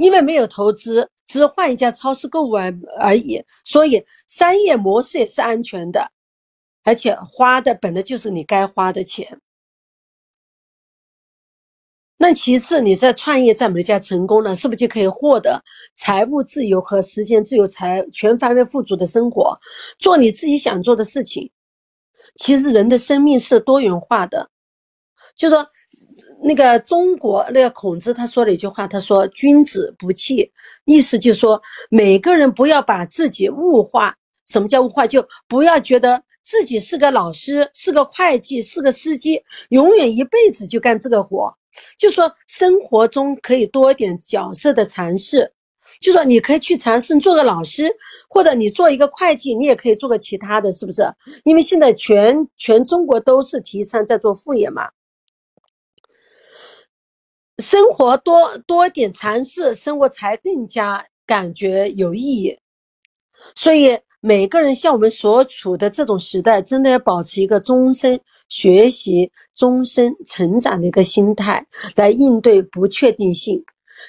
因为没有投资，只是换一家超市购物而而已。所以商业模式也是安全的，而且花的本来就是你该花的钱。那其次，你在创业在美家成功了，是不是就可以获得财务自由和时间自由、财全方位富足的生活，做你自己想做的事情？其实人的生命是多元化的，就说那个中国那个孔子他说了一句话，他说“君子不器”，意思就是说每个人不要把自己物化。什么叫物化？就不要觉得自己是个老师、是个会计、是个司机，永远一辈子就干这个活。就说生活中可以多一点角色的尝试，就说你可以去尝试做个老师，或者你做一个会计，你也可以做个其他的，是不是？因为现在全全中国都是提倡在做副业嘛。生活多多一点尝试，生活才更加感觉有意义。所以每个人像我们所处的这种时代，真的要保持一个终身。学习终身成长的一个心态来应对不确定性，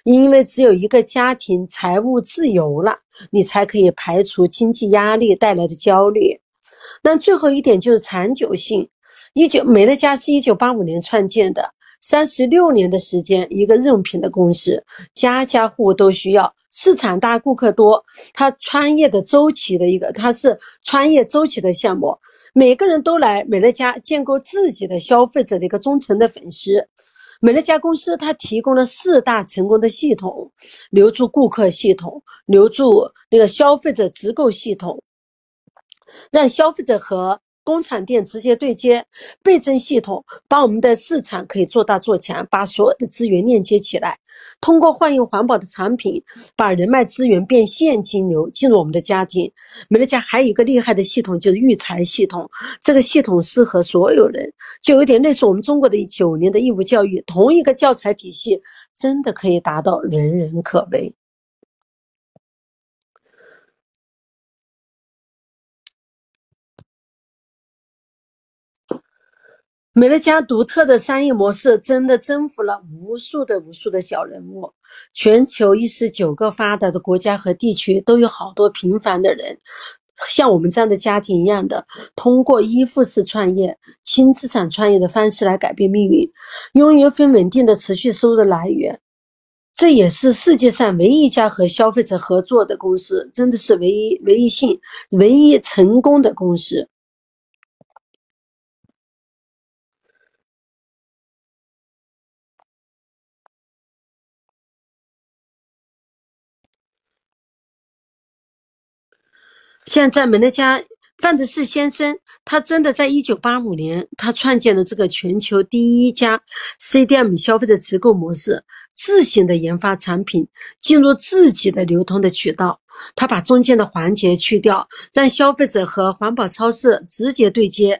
因为只有一个家庭财务自由了，你才可以排除经济压力带来的焦虑。那最后一点就是长久性。一九美乐家是一九八五年创建的，三十六年的时间，一个日用品的公司，家家户户都需要，市场大，顾客多，它创业的周期的一个，它是创业周期的项目。每个人都来美乐家建构自己的消费者的一个忠诚的粉丝。美乐家公司它提供了四大成功的系统：留住顾客系统、留住那个消费者直购系统，让消费者和。工厂店直接对接倍增系统，把我们的市场可以做大做强，把所有的资源链接起来，通过换用环保的产品，把人脉资源变现金流进入我们的家庭。美乐家还有一个厉害的系统，就是育才系统，这个系统适合所有人，就有点类似我们中国的九年的义务教育，同一个教材体系，真的可以达到人人可为。美乐家独特的商业模式真的征服了无数的无数的小人物。全球一十九个发达的国家和地区都有好多平凡的人，像我们这样的家庭一样的，通过依附式创业、轻资产创业的方式来改变命运，拥有一份稳定的持续收入的来源。这也是世界上唯一一家和消费者合作的公司，真的是唯一唯一性、唯一成功的公司。现在美乐家范德士先生，他真的在一九八五年，他创建了这个全球第一家 CDM 消费者直购模式，自行的研发产品，进入自己的流通的渠道。他把中间的环节去掉，让消费者和环保超市直接对接，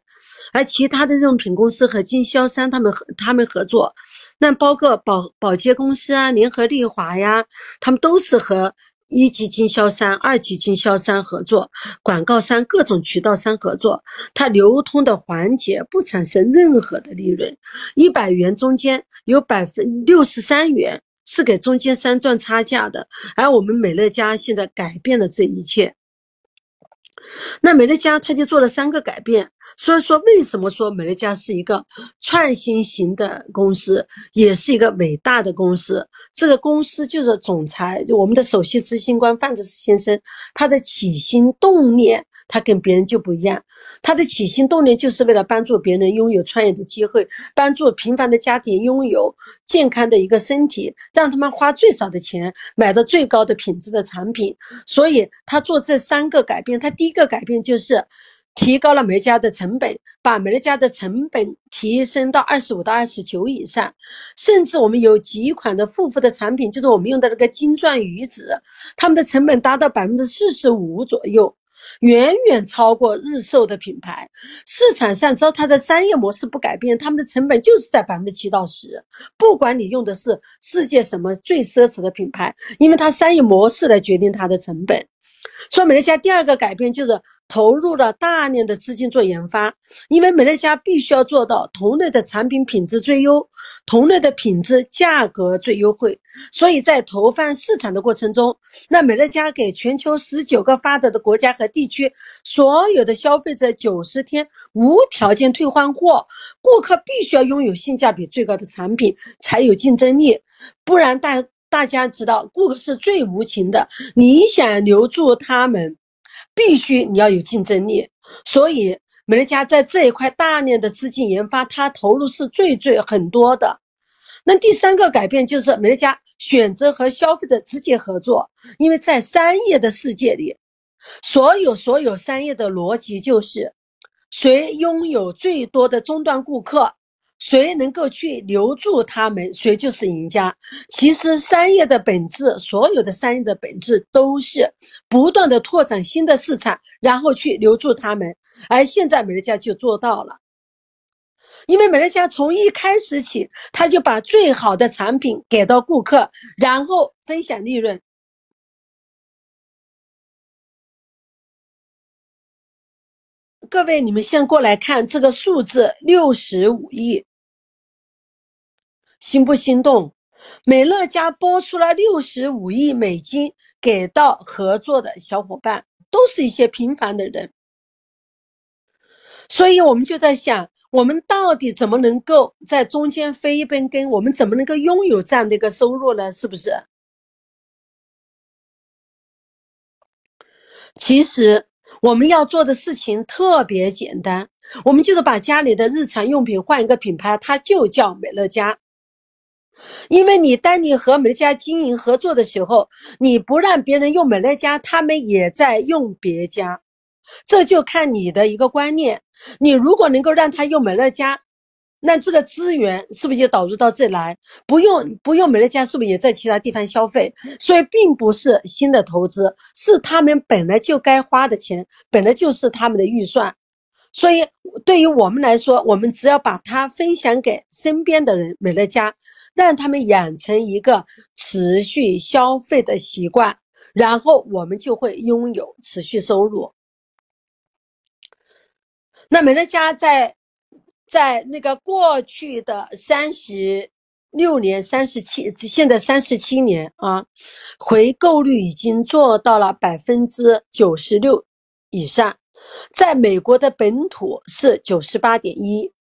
而其他的用品公司和经销商他们和他们合作，那包括保保洁公司啊、联合利华呀，他们都是和。一级经销商、二级经销商合作，广告商、各种渠道商合作，它流通的环节不产生任何的利润，一百元中间有百分六十三元是给中间商赚差价的，而我们美乐家现在改变了这一切。那美乐家他就做了三个改变，所以说为什么说美乐家是一个创新型的公司，也是一个伟大的公司？这个公司就是总裁，我们的首席执行官范志先生，他的起心动念。他跟别人就不一样，他的起心动念就是为了帮助别人拥有创业的机会，帮助平凡的家庭拥有健康的一个身体，让他们花最少的钱买到最高的品质的产品。所以他做这三个改变，他第一个改变就是提高了美家的成本，把美乐家的成本提升到二十五到二十九以上，甚至我们有几款的护肤的产品，就是我们用的那个金钻鱼子，他们的成本达到百分之四十五左右。远远超过日售的品牌，市场上只要它的商业模式不改变，他们的成本就是在百分之七到十。不管你用的是世界什么最奢侈的品牌，因为它商业模式来决定它的成本。所以美乐家第二个改变就是投入了大量的资金做研发，因为美乐家必须要做到同类的产品品质最优，同类的品质价格最优惠。所以在投放市场的过程中，那美乐家给全球十九个发达的国家和地区所有的消费者九十天无条件退换货，顾客必须要拥有性价比最高的产品才有竞争力，不然大。大家知道，顾客是最无情的。你想留住他们，必须你要有竞争力。所以，美乐家在这一块大量的资金研发，它投入是最最很多的。那第三个改变就是，美乐家选择和消费者直接合作，因为在商业的世界里，所有所有商业的逻辑就是，谁拥有最多的终端顾客。谁能够去留住他们，谁就是赢家。其实商业的本质，所有的商业的本质都是不断的拓展新的市场，然后去留住他们。而现在美乐家就做到了，因为美乐家从一开始起，他就把最好的产品给到顾客，然后分享利润。各位，你们先过来看这个数字，六十五亿。心不心动？美乐家拨出了六十五亿美金给到合作的小伙伴，都是一些平凡的人。所以我们就在想，我们到底怎么能够在中间分一杯羹？我们怎么能够拥有这样的一个收入呢？是不是？其实我们要做的事情特别简单，我们就是把家里的日常用品换一个品牌，它就叫美乐家。因为你当你和美乐家经营合作的时候，你不让别人用美乐家，他们也在用别家，这就看你的一个观念。你如果能够让他用美乐家，那这个资源是不是就导入到这来？不用不用美乐家，是不是也在其他地方消费？所以并不是新的投资，是他们本来就该花的钱，本来就是他们的预算。所以对于我们来说，我们只要把它分享给身边的人，美乐家，让他们养成一个持续消费的习惯，然后我们就会拥有持续收入。那美乐家在。在那个过去的三十六年、三十七，现在三十七年啊，回购率已经做到了百分之九十六以上，在美国的本土是九十八点一，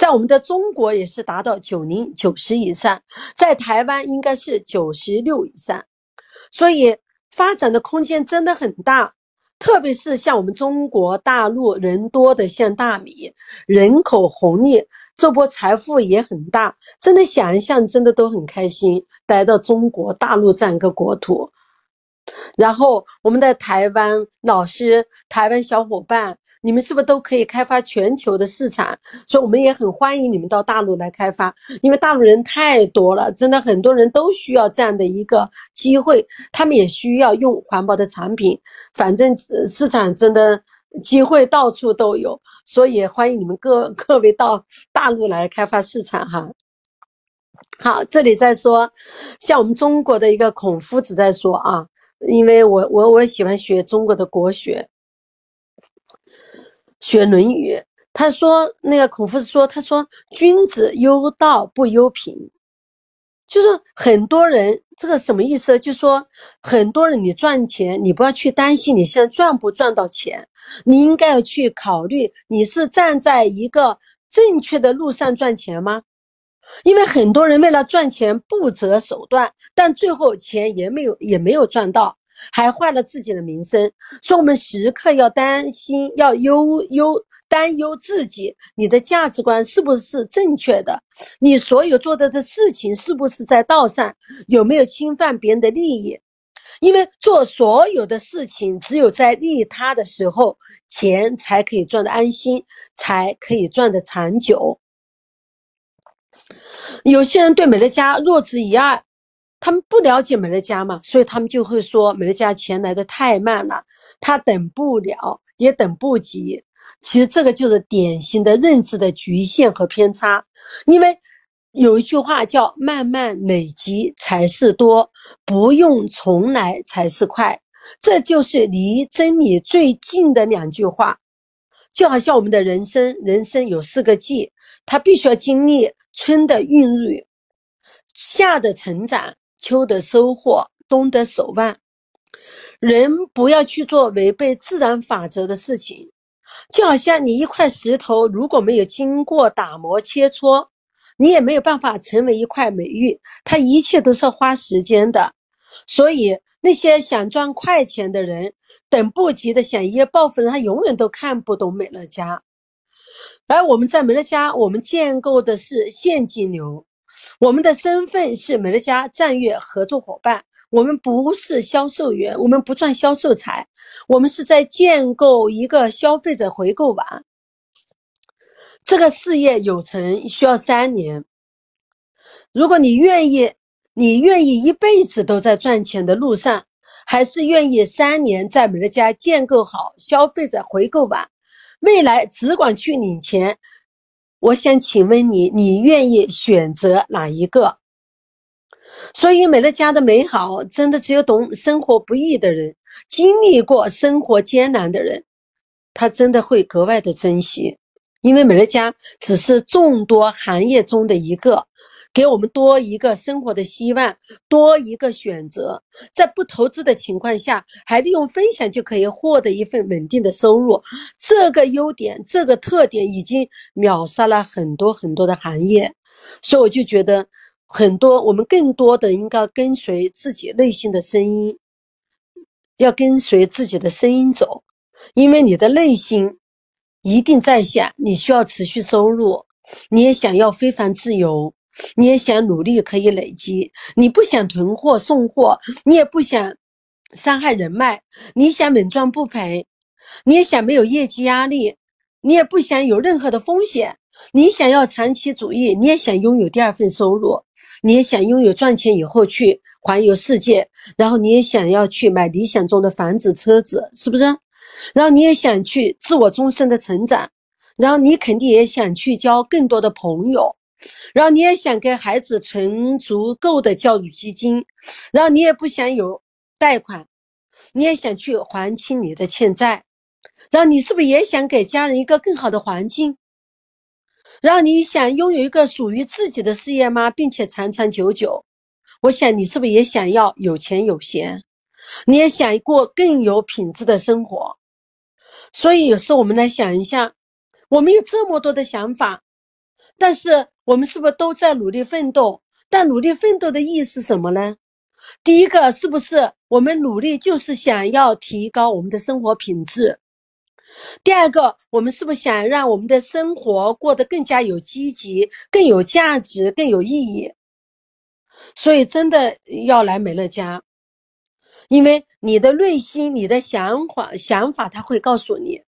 在我们的中国也是达到九零九十以上，在台湾应该是九十六以上，所以发展的空间真的很大。特别是像我们中国大陆人多的像大米，人口红利，这波财富也很大，真的想一想，真的都很开心，来到中国大陆这样一个国土。然后我们的台湾老师、台湾小伙伴，你们是不是都可以开发全球的市场？所以我们也很欢迎你们到大陆来开发，因为大陆人太多了，真的很多人都需要这样的一个机会，他们也需要用环保的产品。反正市场真的机会到处都有，所以欢迎你们各 各位到大陆来开发市场哈。好，这里在说，像我们中国的一个孔夫子在说啊。因为我我我喜欢学中国的国学，学《论语》。他说，那个孔夫子说，他说君子忧道不忧贫，就是很多人这个什么意思？就是说很多人你赚钱，你不要去担心你现在赚不赚到钱，你应该要去考虑你是站在一个正确的路上赚钱吗？因为很多人为了赚钱不择手段，但最后钱也没有也没有赚到，还坏了自己的名声。所以，我们时刻要担心，要忧忧担忧自己，你的价值观是不是正确的？你所有做的的事情是不是在道上？有没有侵犯别人的利益？因为做所有的事情，只有在利他的时候，钱才可以赚得安心，才可以赚得长久。有些人对美乐家若只一二，他们不了解美乐家嘛，所以他们就会说美乐家钱来的太慢了，他等不了，也等不及。其实这个就是典型的认知的局限和偏差。因为有一句话叫“慢慢累积才是多，不用重来才是快”，这就是离真理最近的两句话。就好像我们的人生，人生有四个季，它必须要经历。春的孕育，夏的成长，秋的收获，冬的守望。人不要去做违背自然法则的事情，就好像你一块石头如果没有经过打磨切磋，你也没有办法成为一块美玉。它一切都是花时间的。所以那些想赚快钱的人，等不及的想一夜暴富人，他永远都看不懂美乐家。而我们在美乐家，我们建构的是现金流，我们的身份是美乐家战略合作伙伴，我们不是销售员，我们不赚销售财，我们是在建构一个消费者回购网。这个事业有成需要三年，如果你愿意，你愿意一辈子都在赚钱的路上，还是愿意三年在美乐家建构好消费者回购网？未来只管去领钱，我想请问你，你愿意选择哪一个？所以美乐家的美好，真的只有懂生活不易的人，经历过生活艰难的人，他真的会格外的珍惜，因为美乐家只是众多行业中的一个。给我们多一个生活的希望，多一个选择，在不投资的情况下，还利用分享就可以获得一份稳定的收入。这个优点，这个特点已经秒杀了很多很多的行业，所以我就觉得，很多我们更多的应该跟随自己内心的声音，要跟随自己的声音走。因为你的内心一定在想，你需要持续收入，你也想要非凡自由，你也想努力可以累积，你不想囤货送货，你也不想伤害人脉，你想稳赚不赔，你也想没有业绩压力，你也不想有任何的风险，你想要长期主义，你也想拥有第二份收入，你也想拥有赚钱以后去环游世界，然后你也想要去买理想中的房子车子，是不是？然后你也想去自我终身的成长，然后你肯定也想去交更多的朋友，然后你也想给孩子存足够的教育基金，然后你也不想有贷款，你也想去还清你的欠债，然后你是不是也想给家人一个更好的环境？然后你想拥有一个属于自己的事业吗？并且长长久久？我想你是不是也想要有钱有闲？你也想过更有品质的生活？所以有时候我们来想一下，我们有这么多的想法，但是我们是不是都在努力奋斗？但努力奋斗的意义是什么呢？第一个，是不是我们努力就是想要提高我们的生活品质？第二个，我们是不是想让我们的生活过得更加有积极、更有价值、更有意义？所以真的要来美乐家。因为你的内心、你的想法、想法，他会告诉你。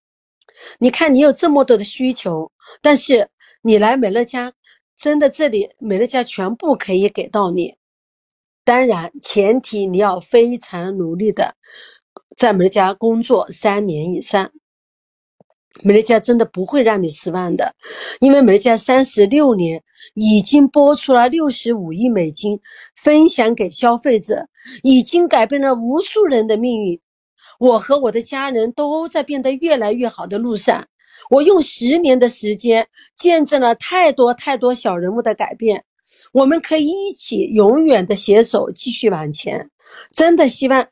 你看，你有这么多的需求，但是你来美乐家，真的这里美乐家全部可以给到你。当然，前提你要非常努力的在美乐家工作三年以上。美乐家真的不会让你失望的，因为美乐家三十六年已经拨出了六十五亿美金，分享给消费者，已经改变了无数人的命运。我和我的家人都在变得越来越好的路上。我用十年的时间见证了太多太多小人物的改变。我们可以一起永远的携手继续往前。真的希望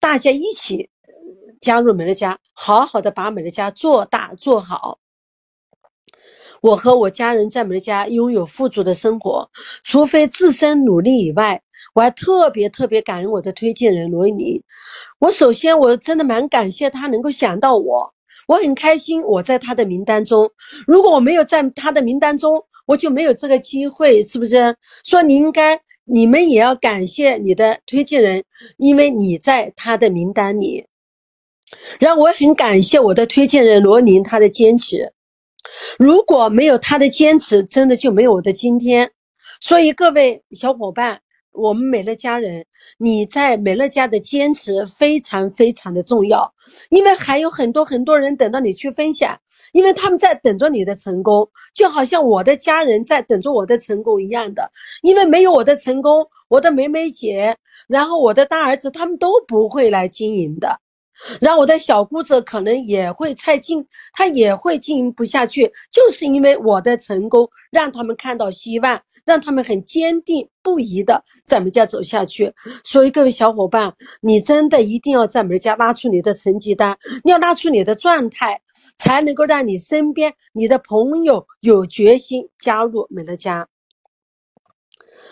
大家一起。加入美乐家，好好的把美乐家做大做好。我和我家人在美乐家拥有富足的生活，除非自身努力以外，我还特别特别感恩我的推荐人罗伊尼。我首先我真的蛮感谢他能够想到我，我很开心我在他的名单中。如果我没有在他的名单中，我就没有这个机会，是不是？说你应该，你们也要感谢你的推荐人，因为你在他的名单里。然后我很感谢我的推荐人罗宁，他的坚持。如果没有他的坚持，真的就没有我的今天。所以各位小伙伴，我们美乐家人，你在美乐家的坚持非常非常的重要，因为还有很多很多人等到你去分享，因为他们在等着你的成功，就好像我的家人在等着我的成功一样的。因为没有我的成功，我的梅梅姐，然后我的大儿子，他们都不会来经营的。然后我的小姑子可能也会菜进，她也会经营不下去，就是因为我的成功让他们看到希望，让他们很坚定不移的在我们家走下去。所以各位小伙伴，你真的一定要在我们家拉出你的成绩单，你要拉出你的状态，才能够让你身边你的朋友有决心加入美乐家。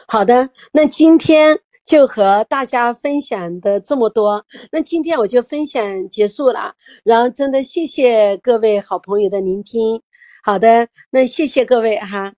好的，那今天。就和大家分享的这么多，那今天我就分享结束了。然后真的谢谢各位好朋友的聆听。好的，那谢谢各位哈。